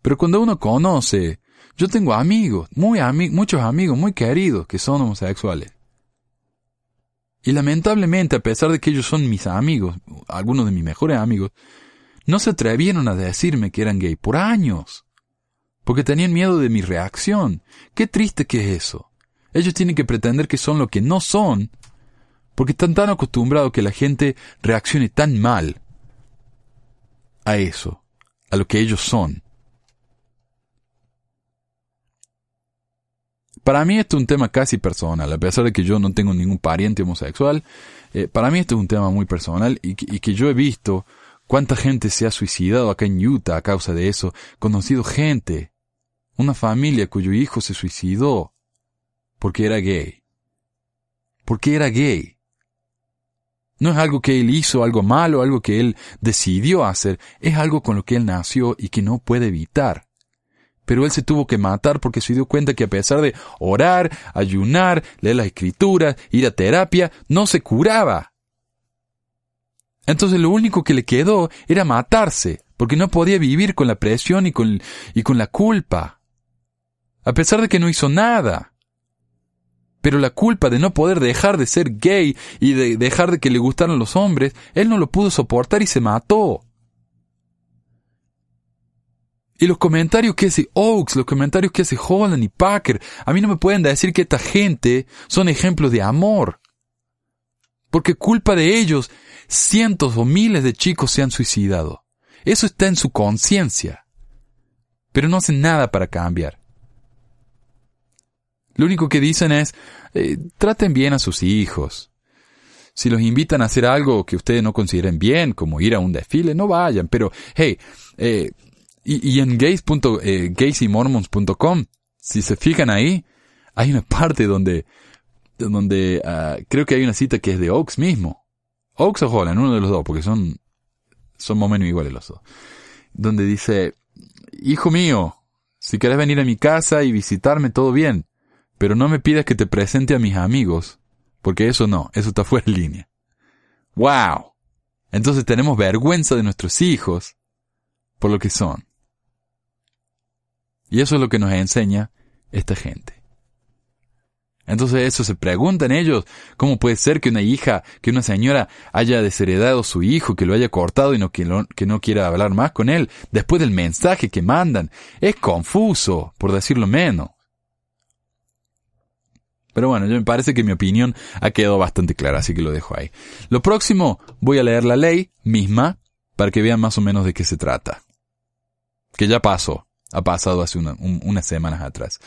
Pero cuando uno conoce, yo tengo amigos, muy muchos amigos muy queridos que son homosexuales. Y lamentablemente, a pesar de que ellos son mis amigos, algunos de mis mejores amigos, no se atrevieron a decirme que eran gay por años. Porque tenían miedo de mi reacción. Qué triste que es eso. Ellos tienen que pretender que son lo que no son, porque están tan acostumbrados que la gente reaccione tan mal a eso, a lo que ellos son. Para mí esto es un tema casi personal, a pesar de que yo no tengo ningún pariente homosexual, eh, para mí esto es un tema muy personal y que yo he visto cuánta gente se ha suicidado acá en Utah a causa de eso, conocido gente, una familia cuyo hijo se suicidó porque era gay. Porque era gay. No es algo que él hizo, algo malo, algo que él decidió hacer, es algo con lo que él nació y que no puede evitar. Pero él se tuvo que matar porque se dio cuenta que a pesar de orar, ayunar, leer las escrituras, ir a terapia, no se curaba. Entonces lo único que le quedó era matarse, porque no podía vivir con la presión y con, y con la culpa. A pesar de que no hizo nada. Pero la culpa de no poder dejar de ser gay y de dejar de que le gustaran los hombres, él no lo pudo soportar y se mató. Y los comentarios que hace Oaks, los comentarios que hace Holland y Packer, a mí no me pueden decir que esta gente son ejemplos de amor. Porque culpa de ellos, cientos o miles de chicos se han suicidado. Eso está en su conciencia. Pero no hacen nada para cambiar. Lo único que dicen es, eh, traten bien a sus hijos. Si los invitan a hacer algo que ustedes no consideren bien, como ir a un desfile, no vayan. Pero, hey, eh, y, en gays. Eh, si se fijan ahí, hay una parte donde, donde uh, creo que hay una cita que es de Oaks mismo. Oaks o Holland, uno de los dos, porque son, son más o menos iguales los dos. Donde dice, hijo mío, si quieres venir a mi casa y visitarme, todo bien. Pero no me pidas que te presente a mis amigos, porque eso no, eso está fuera de línea. ¡Wow! Entonces tenemos vergüenza de nuestros hijos por lo que son. Y eso es lo que nos enseña esta gente. Entonces eso se preguntan ellos, ¿cómo puede ser que una hija, que una señora haya desheredado a su hijo, que lo haya cortado y no, que, que no quiera hablar más con él, después del mensaje que mandan? Es confuso, por decirlo menos. Pero bueno, yo me parece que mi opinión ha quedado bastante clara, así que lo dejo ahí. Lo próximo, voy a leer la ley misma para que vean más o menos de qué se trata. Que ya pasó, ha pasado hace unas semanas atrás.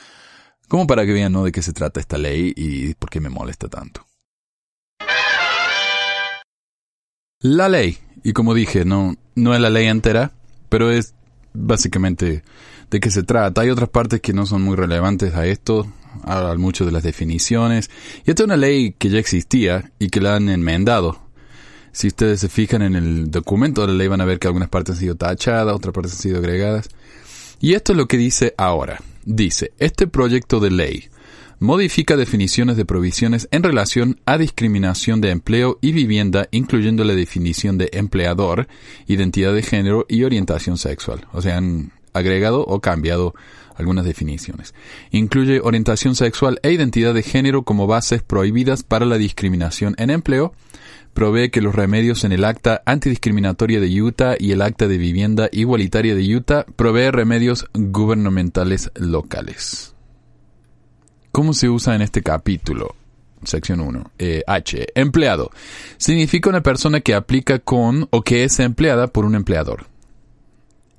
Como para que vean ¿no? de qué se trata esta ley y por qué me molesta tanto. La ley, y como dije, no, no es la ley entera, pero es básicamente de qué se trata. Hay otras partes que no son muy relevantes a esto, hablan mucho de las definiciones. Y esta es una ley que ya existía y que la han enmendado. Si ustedes se fijan en el documento de la ley van a ver que algunas partes han sido tachadas, otras partes han sido agregadas. Y esto es lo que dice ahora. Dice, este proyecto de ley modifica definiciones de provisiones en relación a discriminación de empleo y vivienda, incluyendo la definición de empleador, identidad de género y orientación sexual. O sea, han agregado o cambiado algunas definiciones. Incluye orientación sexual e identidad de género como bases prohibidas para la discriminación en empleo. Provee que los remedios en el acta antidiscriminatoria de Utah y el acta de vivienda igualitaria de Utah provee remedios gubernamentales locales. ¿Cómo se usa en este capítulo? Sección 1. Eh, H. Empleado. Significa una persona que aplica con o que es empleada por un empleador.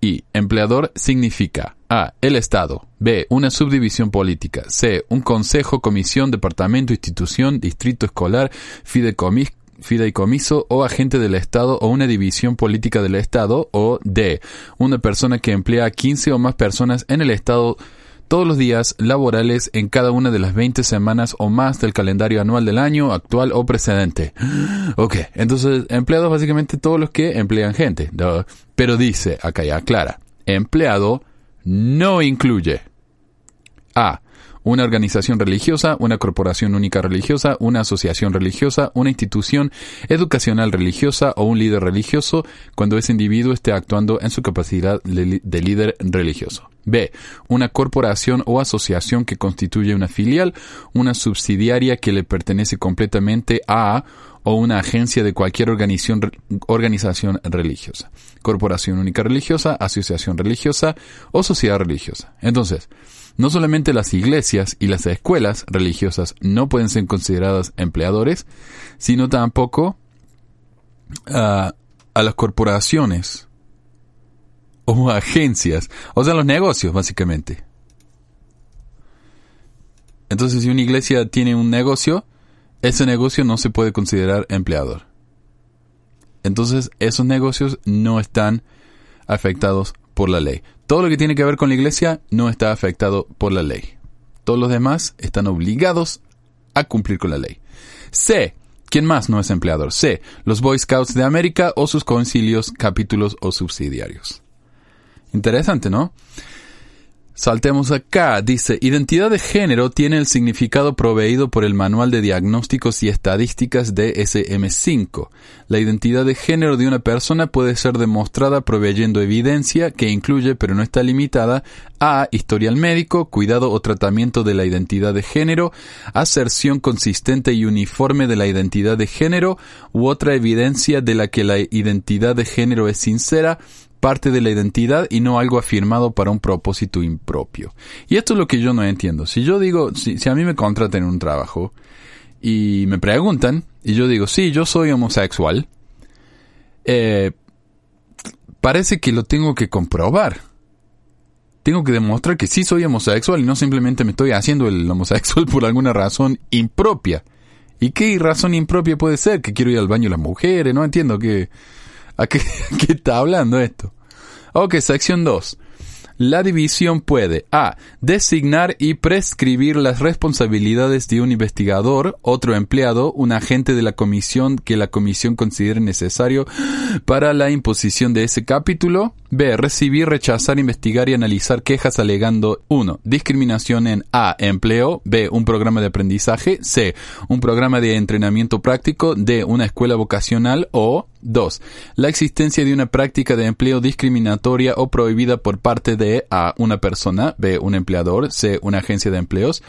Y empleador significa A. El Estado. B. Una subdivisión política. C. Un consejo, comisión, departamento, institución, distrito escolar, fideicomiso o agente del Estado o una división política del Estado. O D. Una persona que emplea a 15 o más personas en el Estado todos los días laborales en cada una de las 20 semanas o más del calendario anual del año actual o precedente. Ok, entonces empleados básicamente todos los que emplean gente. Pero dice, acá ya aclara, empleado no incluye A una organización religiosa, una corporación única religiosa, una asociación religiosa, una institución educacional religiosa o un líder religioso cuando ese individuo esté actuando en su capacidad de líder religioso. B. Una corporación o asociación que constituye una filial, una subsidiaria que le pertenece completamente a o una agencia de cualquier organización, religiosa. Corporación única religiosa, asociación religiosa o sociedad religiosa. Entonces, no solamente las iglesias y las escuelas religiosas no pueden ser consideradas empleadores, sino tampoco ah, a las corporaciones o agencias, o sea, los negocios, básicamente. Entonces, si una iglesia tiene un negocio, ese negocio no se puede considerar empleador. Entonces, esos negocios no están afectados por la ley. Todo lo que tiene que ver con la iglesia no está afectado por la ley. Todos los demás están obligados a cumplir con la ley. C. ¿Quién más no es empleador? C. Los Boy Scouts de América o sus concilios, capítulos o subsidiarios. Interesante, ¿no? Saltemos acá. Dice, identidad de género tiene el significado proveído por el Manual de Diagnósticos y Estadísticas de SM5. La identidad de género de una persona puede ser demostrada proveyendo evidencia que incluye, pero no está limitada, a historial médico, cuidado o tratamiento de la identidad de género, aserción consistente y uniforme de la identidad de género u otra evidencia de la que la identidad de género es sincera, parte de la identidad y no algo afirmado para un propósito impropio. Y esto es lo que yo no entiendo. Si yo digo, si, a mí me contratan en un trabajo y me preguntan, y yo digo, sí, yo soy homosexual, eh, parece que lo tengo que comprobar. Tengo que demostrar que sí soy homosexual y no simplemente me estoy haciendo el homosexual por alguna razón impropia. ¿Y qué razón impropia puede ser? Que quiero ir al baño las mujeres, no entiendo que ¿A qué, está hablando esto? Ok, sección 2. La división puede A. Designar y prescribir las responsabilidades de un investigador, otro empleado, un agente de la comisión que la comisión considere necesario para la imposición de ese capítulo. B. Recibir, rechazar, investigar y analizar quejas alegando 1. Discriminación en A. Empleo. B. Un programa de aprendizaje. C. Un programa de entrenamiento práctico. D. Una escuela vocacional. O 2. La existencia de una práctica de empleo discriminatoria o prohibida por parte de A. Una persona. B. Un empleador. C. Una agencia de empleos.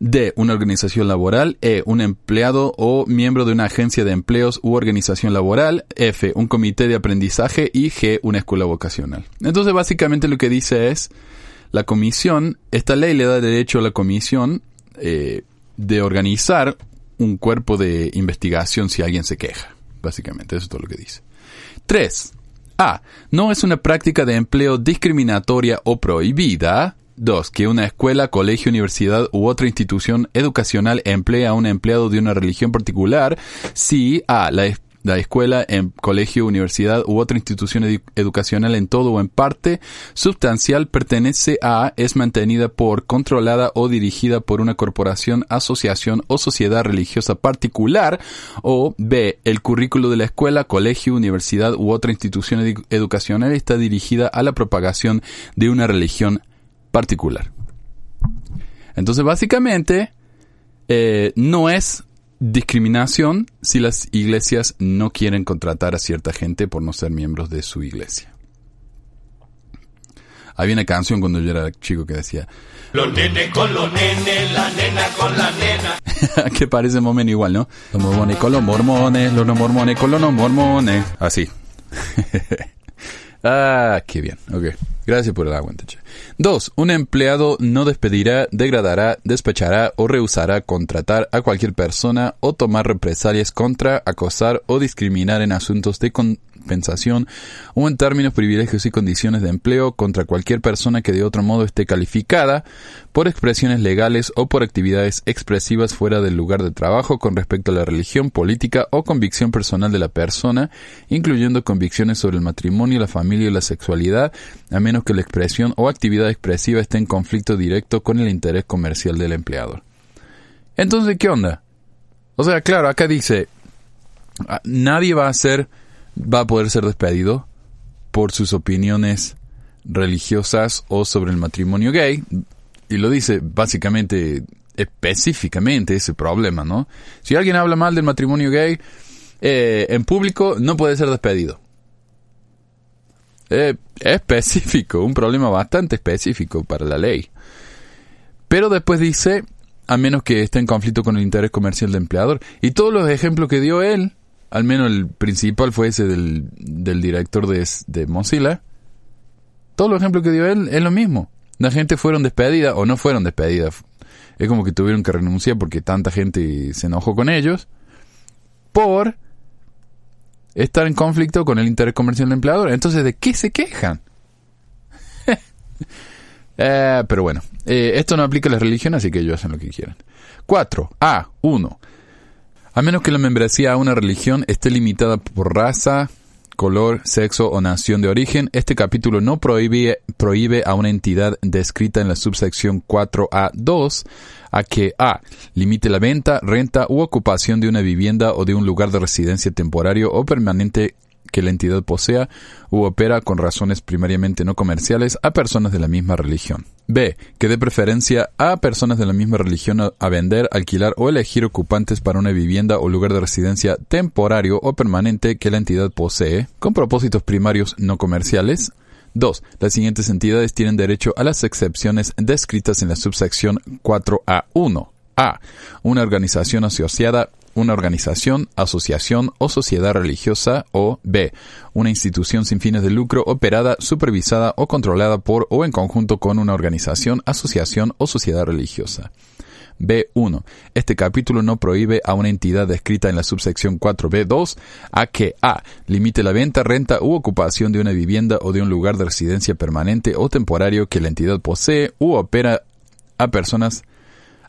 D. Una organización laboral. E. Un empleado o miembro de una agencia de empleos u organización laboral. F. Un comité de aprendizaje. Y G. Una escuela vocacional. Entonces, básicamente lo que dice es, la comisión, esta ley le da derecho a la comisión eh, de organizar un cuerpo de investigación si alguien se queja. Básicamente, eso es todo lo que dice. 3. A. No es una práctica de empleo discriminatoria o prohibida. 2. Que una escuela, colegio, universidad u otra institución educacional emplee a un empleado de una religión particular si A. La, la escuela, en colegio, universidad u otra institución educacional en todo o en parte sustancial pertenece a, es mantenida por, controlada o dirigida por una corporación, asociación o sociedad religiosa particular, o B, el currículo de la escuela, colegio, universidad u otra institución educacional está dirigida a la propagación de una religión particular. Entonces, básicamente, eh, no es discriminación si las iglesias no quieren contratar a cierta gente por no ser miembros de su iglesia. Había una canción cuando yo era chico que decía Los nenes con los nenes, la nena con la nena. que parece momen igual, ¿no? Los mormones con los mormones, los no mormones con los no mormones. Así. ah, qué bien. Ok. Gracias por el aguante, che. 2. Un empleado no despedirá, degradará, despechará o rehusará contratar a cualquier persona o tomar represalias contra, acosar o discriminar en asuntos de compensación o en términos, privilegios y condiciones de empleo contra cualquier persona que de otro modo esté calificada por expresiones legales o por actividades expresivas fuera del lugar de trabajo con respecto a la religión, política o convicción personal de la persona, incluyendo convicciones sobre el matrimonio, la familia y la sexualidad, a menos que la expresión o actividad actividad expresiva esté en conflicto directo con el interés comercial del empleador. Entonces, ¿qué onda? O sea, claro, acá dice, ah, nadie va a ser, va a poder ser despedido por sus opiniones religiosas o sobre el matrimonio gay. Y lo dice básicamente, específicamente ese problema, ¿no? Si alguien habla mal del matrimonio gay eh, en público, no puede ser despedido. Es específico, un problema bastante específico para la ley. Pero después dice, a menos que esté en conflicto con el interés comercial del empleador. Y todos los ejemplos que dio él, al menos el principal fue ese del, del director de, de Mozilla, todos los ejemplos que dio él es lo mismo. La gente fueron despedidas o no fueron despedidas. Es como que tuvieron que renunciar porque tanta gente se enojó con ellos por estar en conflicto con el interés comercial del empleador. Entonces, ¿de qué se quejan? Eh, pero bueno, eh, esto no aplica a la religión, así que ellos hacen lo que quieran. 4. A. 1. A menos que la membresía a una religión esté limitada por raza, color, sexo o nación de origen, este capítulo no prohíbe, prohíbe a una entidad descrita en la subsección 4A2 a que A. limite la venta, renta u ocupación de una vivienda o de un lugar de residencia temporario o permanente que la entidad posea u opera con razones primariamente no comerciales a personas de la misma religión. B. Que dé preferencia a personas de la misma religión a, vender, alquilar o elegir ocupantes para una vivienda o lugar de residencia temporario o permanente que la entidad posee, con propósitos primarios no comerciales. 2. Las siguientes entidades tienen derecho a las excepciones descritas en la subsección 4A1. A. Una organización asociada una organización, asociación o sociedad religiosa o B, una institución sin fines de lucro operada, supervisada o controlada por o en conjunto con una organización, asociación o sociedad religiosa. B1. Este capítulo no prohíbe a una entidad descrita en la subsección 4B2 a que A. limite la venta, renta u ocupación de una vivienda o de un lugar de residencia permanente o temporario que la entidad posee u opera a personas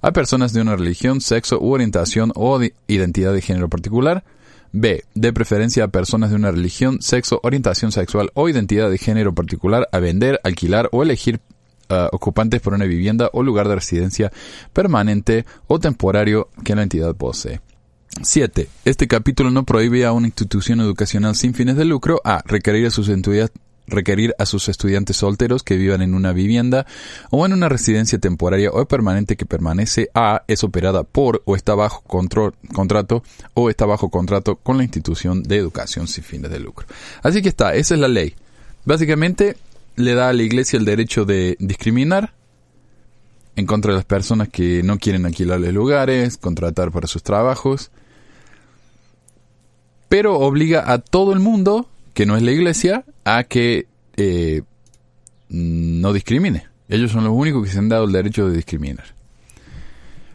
a personas de una religión, sexo u orientación o identidad de género particular. B. De preferencia a personas de una religión, sexo, orientación sexual o identidad de género particular a vender, alquilar o elegir uh, ocupantes por una vivienda o lugar de residencia permanente o temporario que la entidad posee. 7. Este capítulo no prohíbe a una institución educacional sin fines de lucro a requerir a sus entidades requerir a sus estudiantes solteros que vivan en una vivienda o en una residencia temporaria o permanente que permanece a es operada por o está bajo control, contrato o está bajo contrato con la institución de educación sin fines de lucro. Así que está, esa es la ley. Básicamente le da a la iglesia el derecho de discriminar en contra de las personas que no quieren alquilarles lugares, contratar para sus trabajos, pero obliga a todo el mundo que no es la iglesia, a que eh, no discrimine. Ellos son los únicos que se han dado el derecho de discriminar.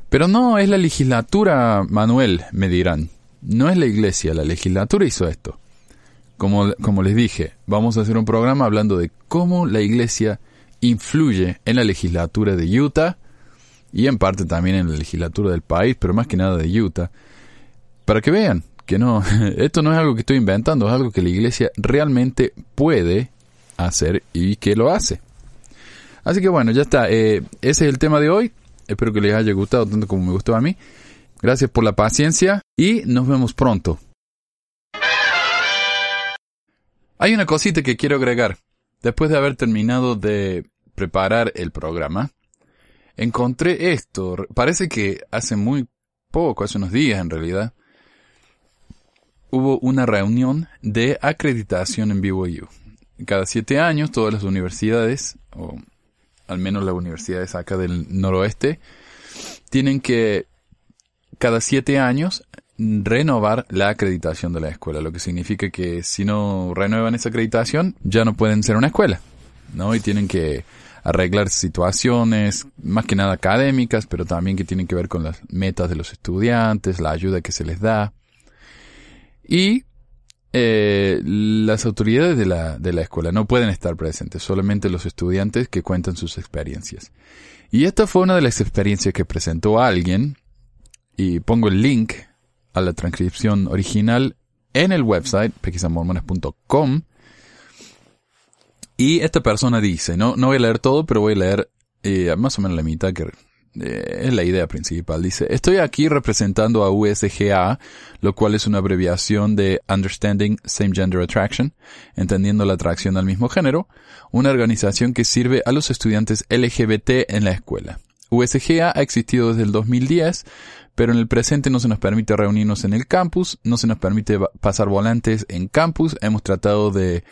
Pero no es la legislatura, Manuel, me dirán. No es la iglesia, la legislatura hizo esto. Como, les dije, vamos a hacer un programa hablando de cómo la iglesia influye en la legislatura de Utah y en parte también en la legislatura del país, pero más que nada de Utah, para que vean que no, esto no es algo que estoy inventando, es algo que la iglesia realmente puede hacer y que lo hace. Así que bueno, ya está. Eh, ese es el tema de hoy. Espero que les haya gustado tanto como me gustó a mí. Gracias por la paciencia y nos vemos pronto. Hay una cosita que quiero agregar. Después de haber terminado de preparar el programa, encontré esto. Parece que hace muy poco, hace unos días en realidad, hubo una reunión de acreditación en BYU. Cada siete años todas las universidades, o al menos las universidades acá del noroeste, tienen que cada siete años renovar la acreditación de la escuela, lo que significa que si no renuevan esa acreditación ya no pueden ser una escuela, ¿no? Y tienen que arreglar situaciones, más que nada académicas, pero también que tienen que ver con las metas de los estudiantes, la ayuda que se les da, y eh, las autoridades de la, de la escuela no pueden estar presentes, solamente los estudiantes que cuentan sus experiencias. Y esta fue una de las experiencias que presentó alguien, y pongo el link a la transcripción original en el website pequisamormones.com. Y esta persona dice, no, no voy a leer todo, pero voy a leer eh, más o menos la mitad que eh, es la idea principal. Dice, estoy aquí representando a USGA, lo cual es una abreviación de Understanding Same Gender Attraction, entendiendo la atracción al mismo género, una organización que sirve a los estudiantes LGBT en la escuela. USGA ha existido desde el 2010, pero en el presente no se nos permite reunirnos en el campus, no se nos permite pasar volantes en campus, hemos tratado de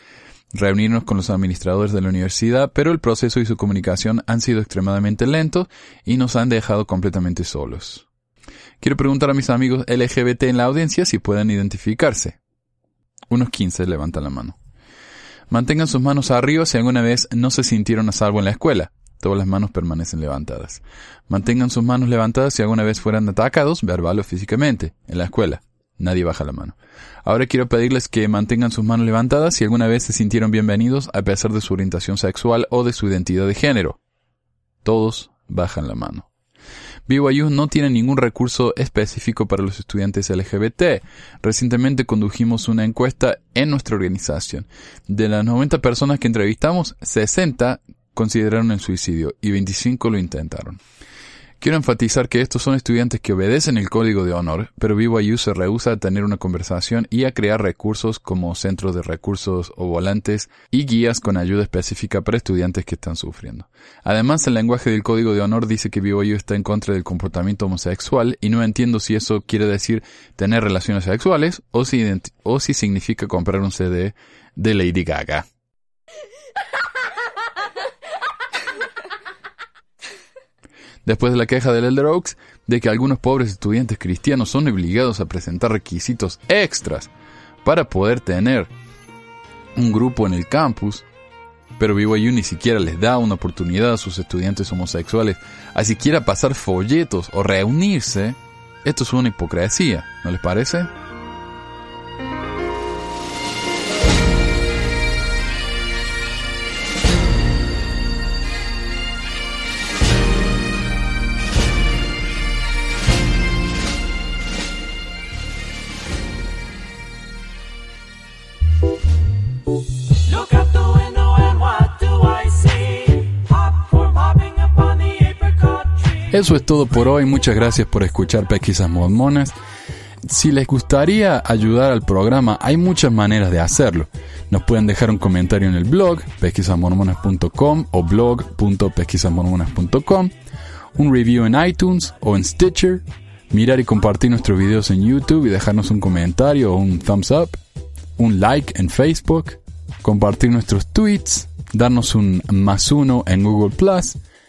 reunirnos con los administradores de la universidad, pero el proceso y su comunicación han sido extremadamente lentos y nos han dejado completamente solos. Quiero preguntar a mis amigos LGBT en la audiencia si pueden identificarse. Unos 15 levantan la mano. Mantengan sus manos arriba si alguna vez no se sintieron a salvo en la escuela. Todas las manos permanecen levantadas. Mantengan sus manos levantadas si alguna vez fueran atacados, verbal o físicamente, en la escuela. Nadie baja la mano. Ahora quiero pedirles que mantengan sus manos levantadas si alguna vez se sintieron bienvenidos a pesar de su orientación sexual o de su identidad de género. Todos bajan la mano. BYU no tiene ningún recurso específico para los estudiantes LGBT. Recientemente condujimos una encuesta en nuestra organización. De las 90 personas que entrevistamos, 60 consideraron el suicidio y 25 lo intentaron. Quiero enfatizar que estos son estudiantes que obedecen el código de honor, pero BYU se rehúsa a tener una conversación y a crear recursos como centros de recursos o volantes y guías con ayuda específica para estudiantes que están sufriendo. Además, el lenguaje del código de honor dice que BYU está en contra del comportamiento homosexual y no entiendo si eso quiere decir tener relaciones sexuales o si, o si significa comprar un CD de Lady Gaga. Después de la queja del Elder Oaks de que algunos pobres estudiantes cristianos son obligados a presentar requisitos extras para poder tener un grupo en el campus, pero BYU ni siquiera les da una oportunidad a sus estudiantes homosexuales a siquiera pasar folletos o reunirse, esto es una hipocresía, ¿no les parece? Eso es todo por hoy. Muchas gracias por escuchar Pesquisas Mormonas. Si les gustaría ayudar al programa, hay muchas maneras de hacerlo. Nos pueden dejar un comentario en el blog pesquisasmormonas.com o blog.pesquisasmormonas.com, un review en iTunes o en Stitcher, mirar y compartir nuestros videos en YouTube y dejarnos un comentario o un thumbs up, un like en Facebook, compartir nuestros tweets, darnos un más uno en Google Plus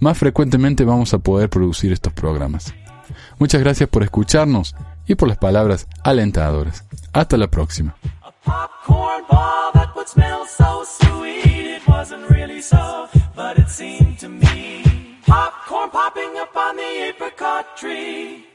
más frecuentemente vamos a poder producir estos programas. Muchas gracias por escucharnos y por las palabras alentadoras. Hasta la próxima. Popcorn popping up on the apricot tree.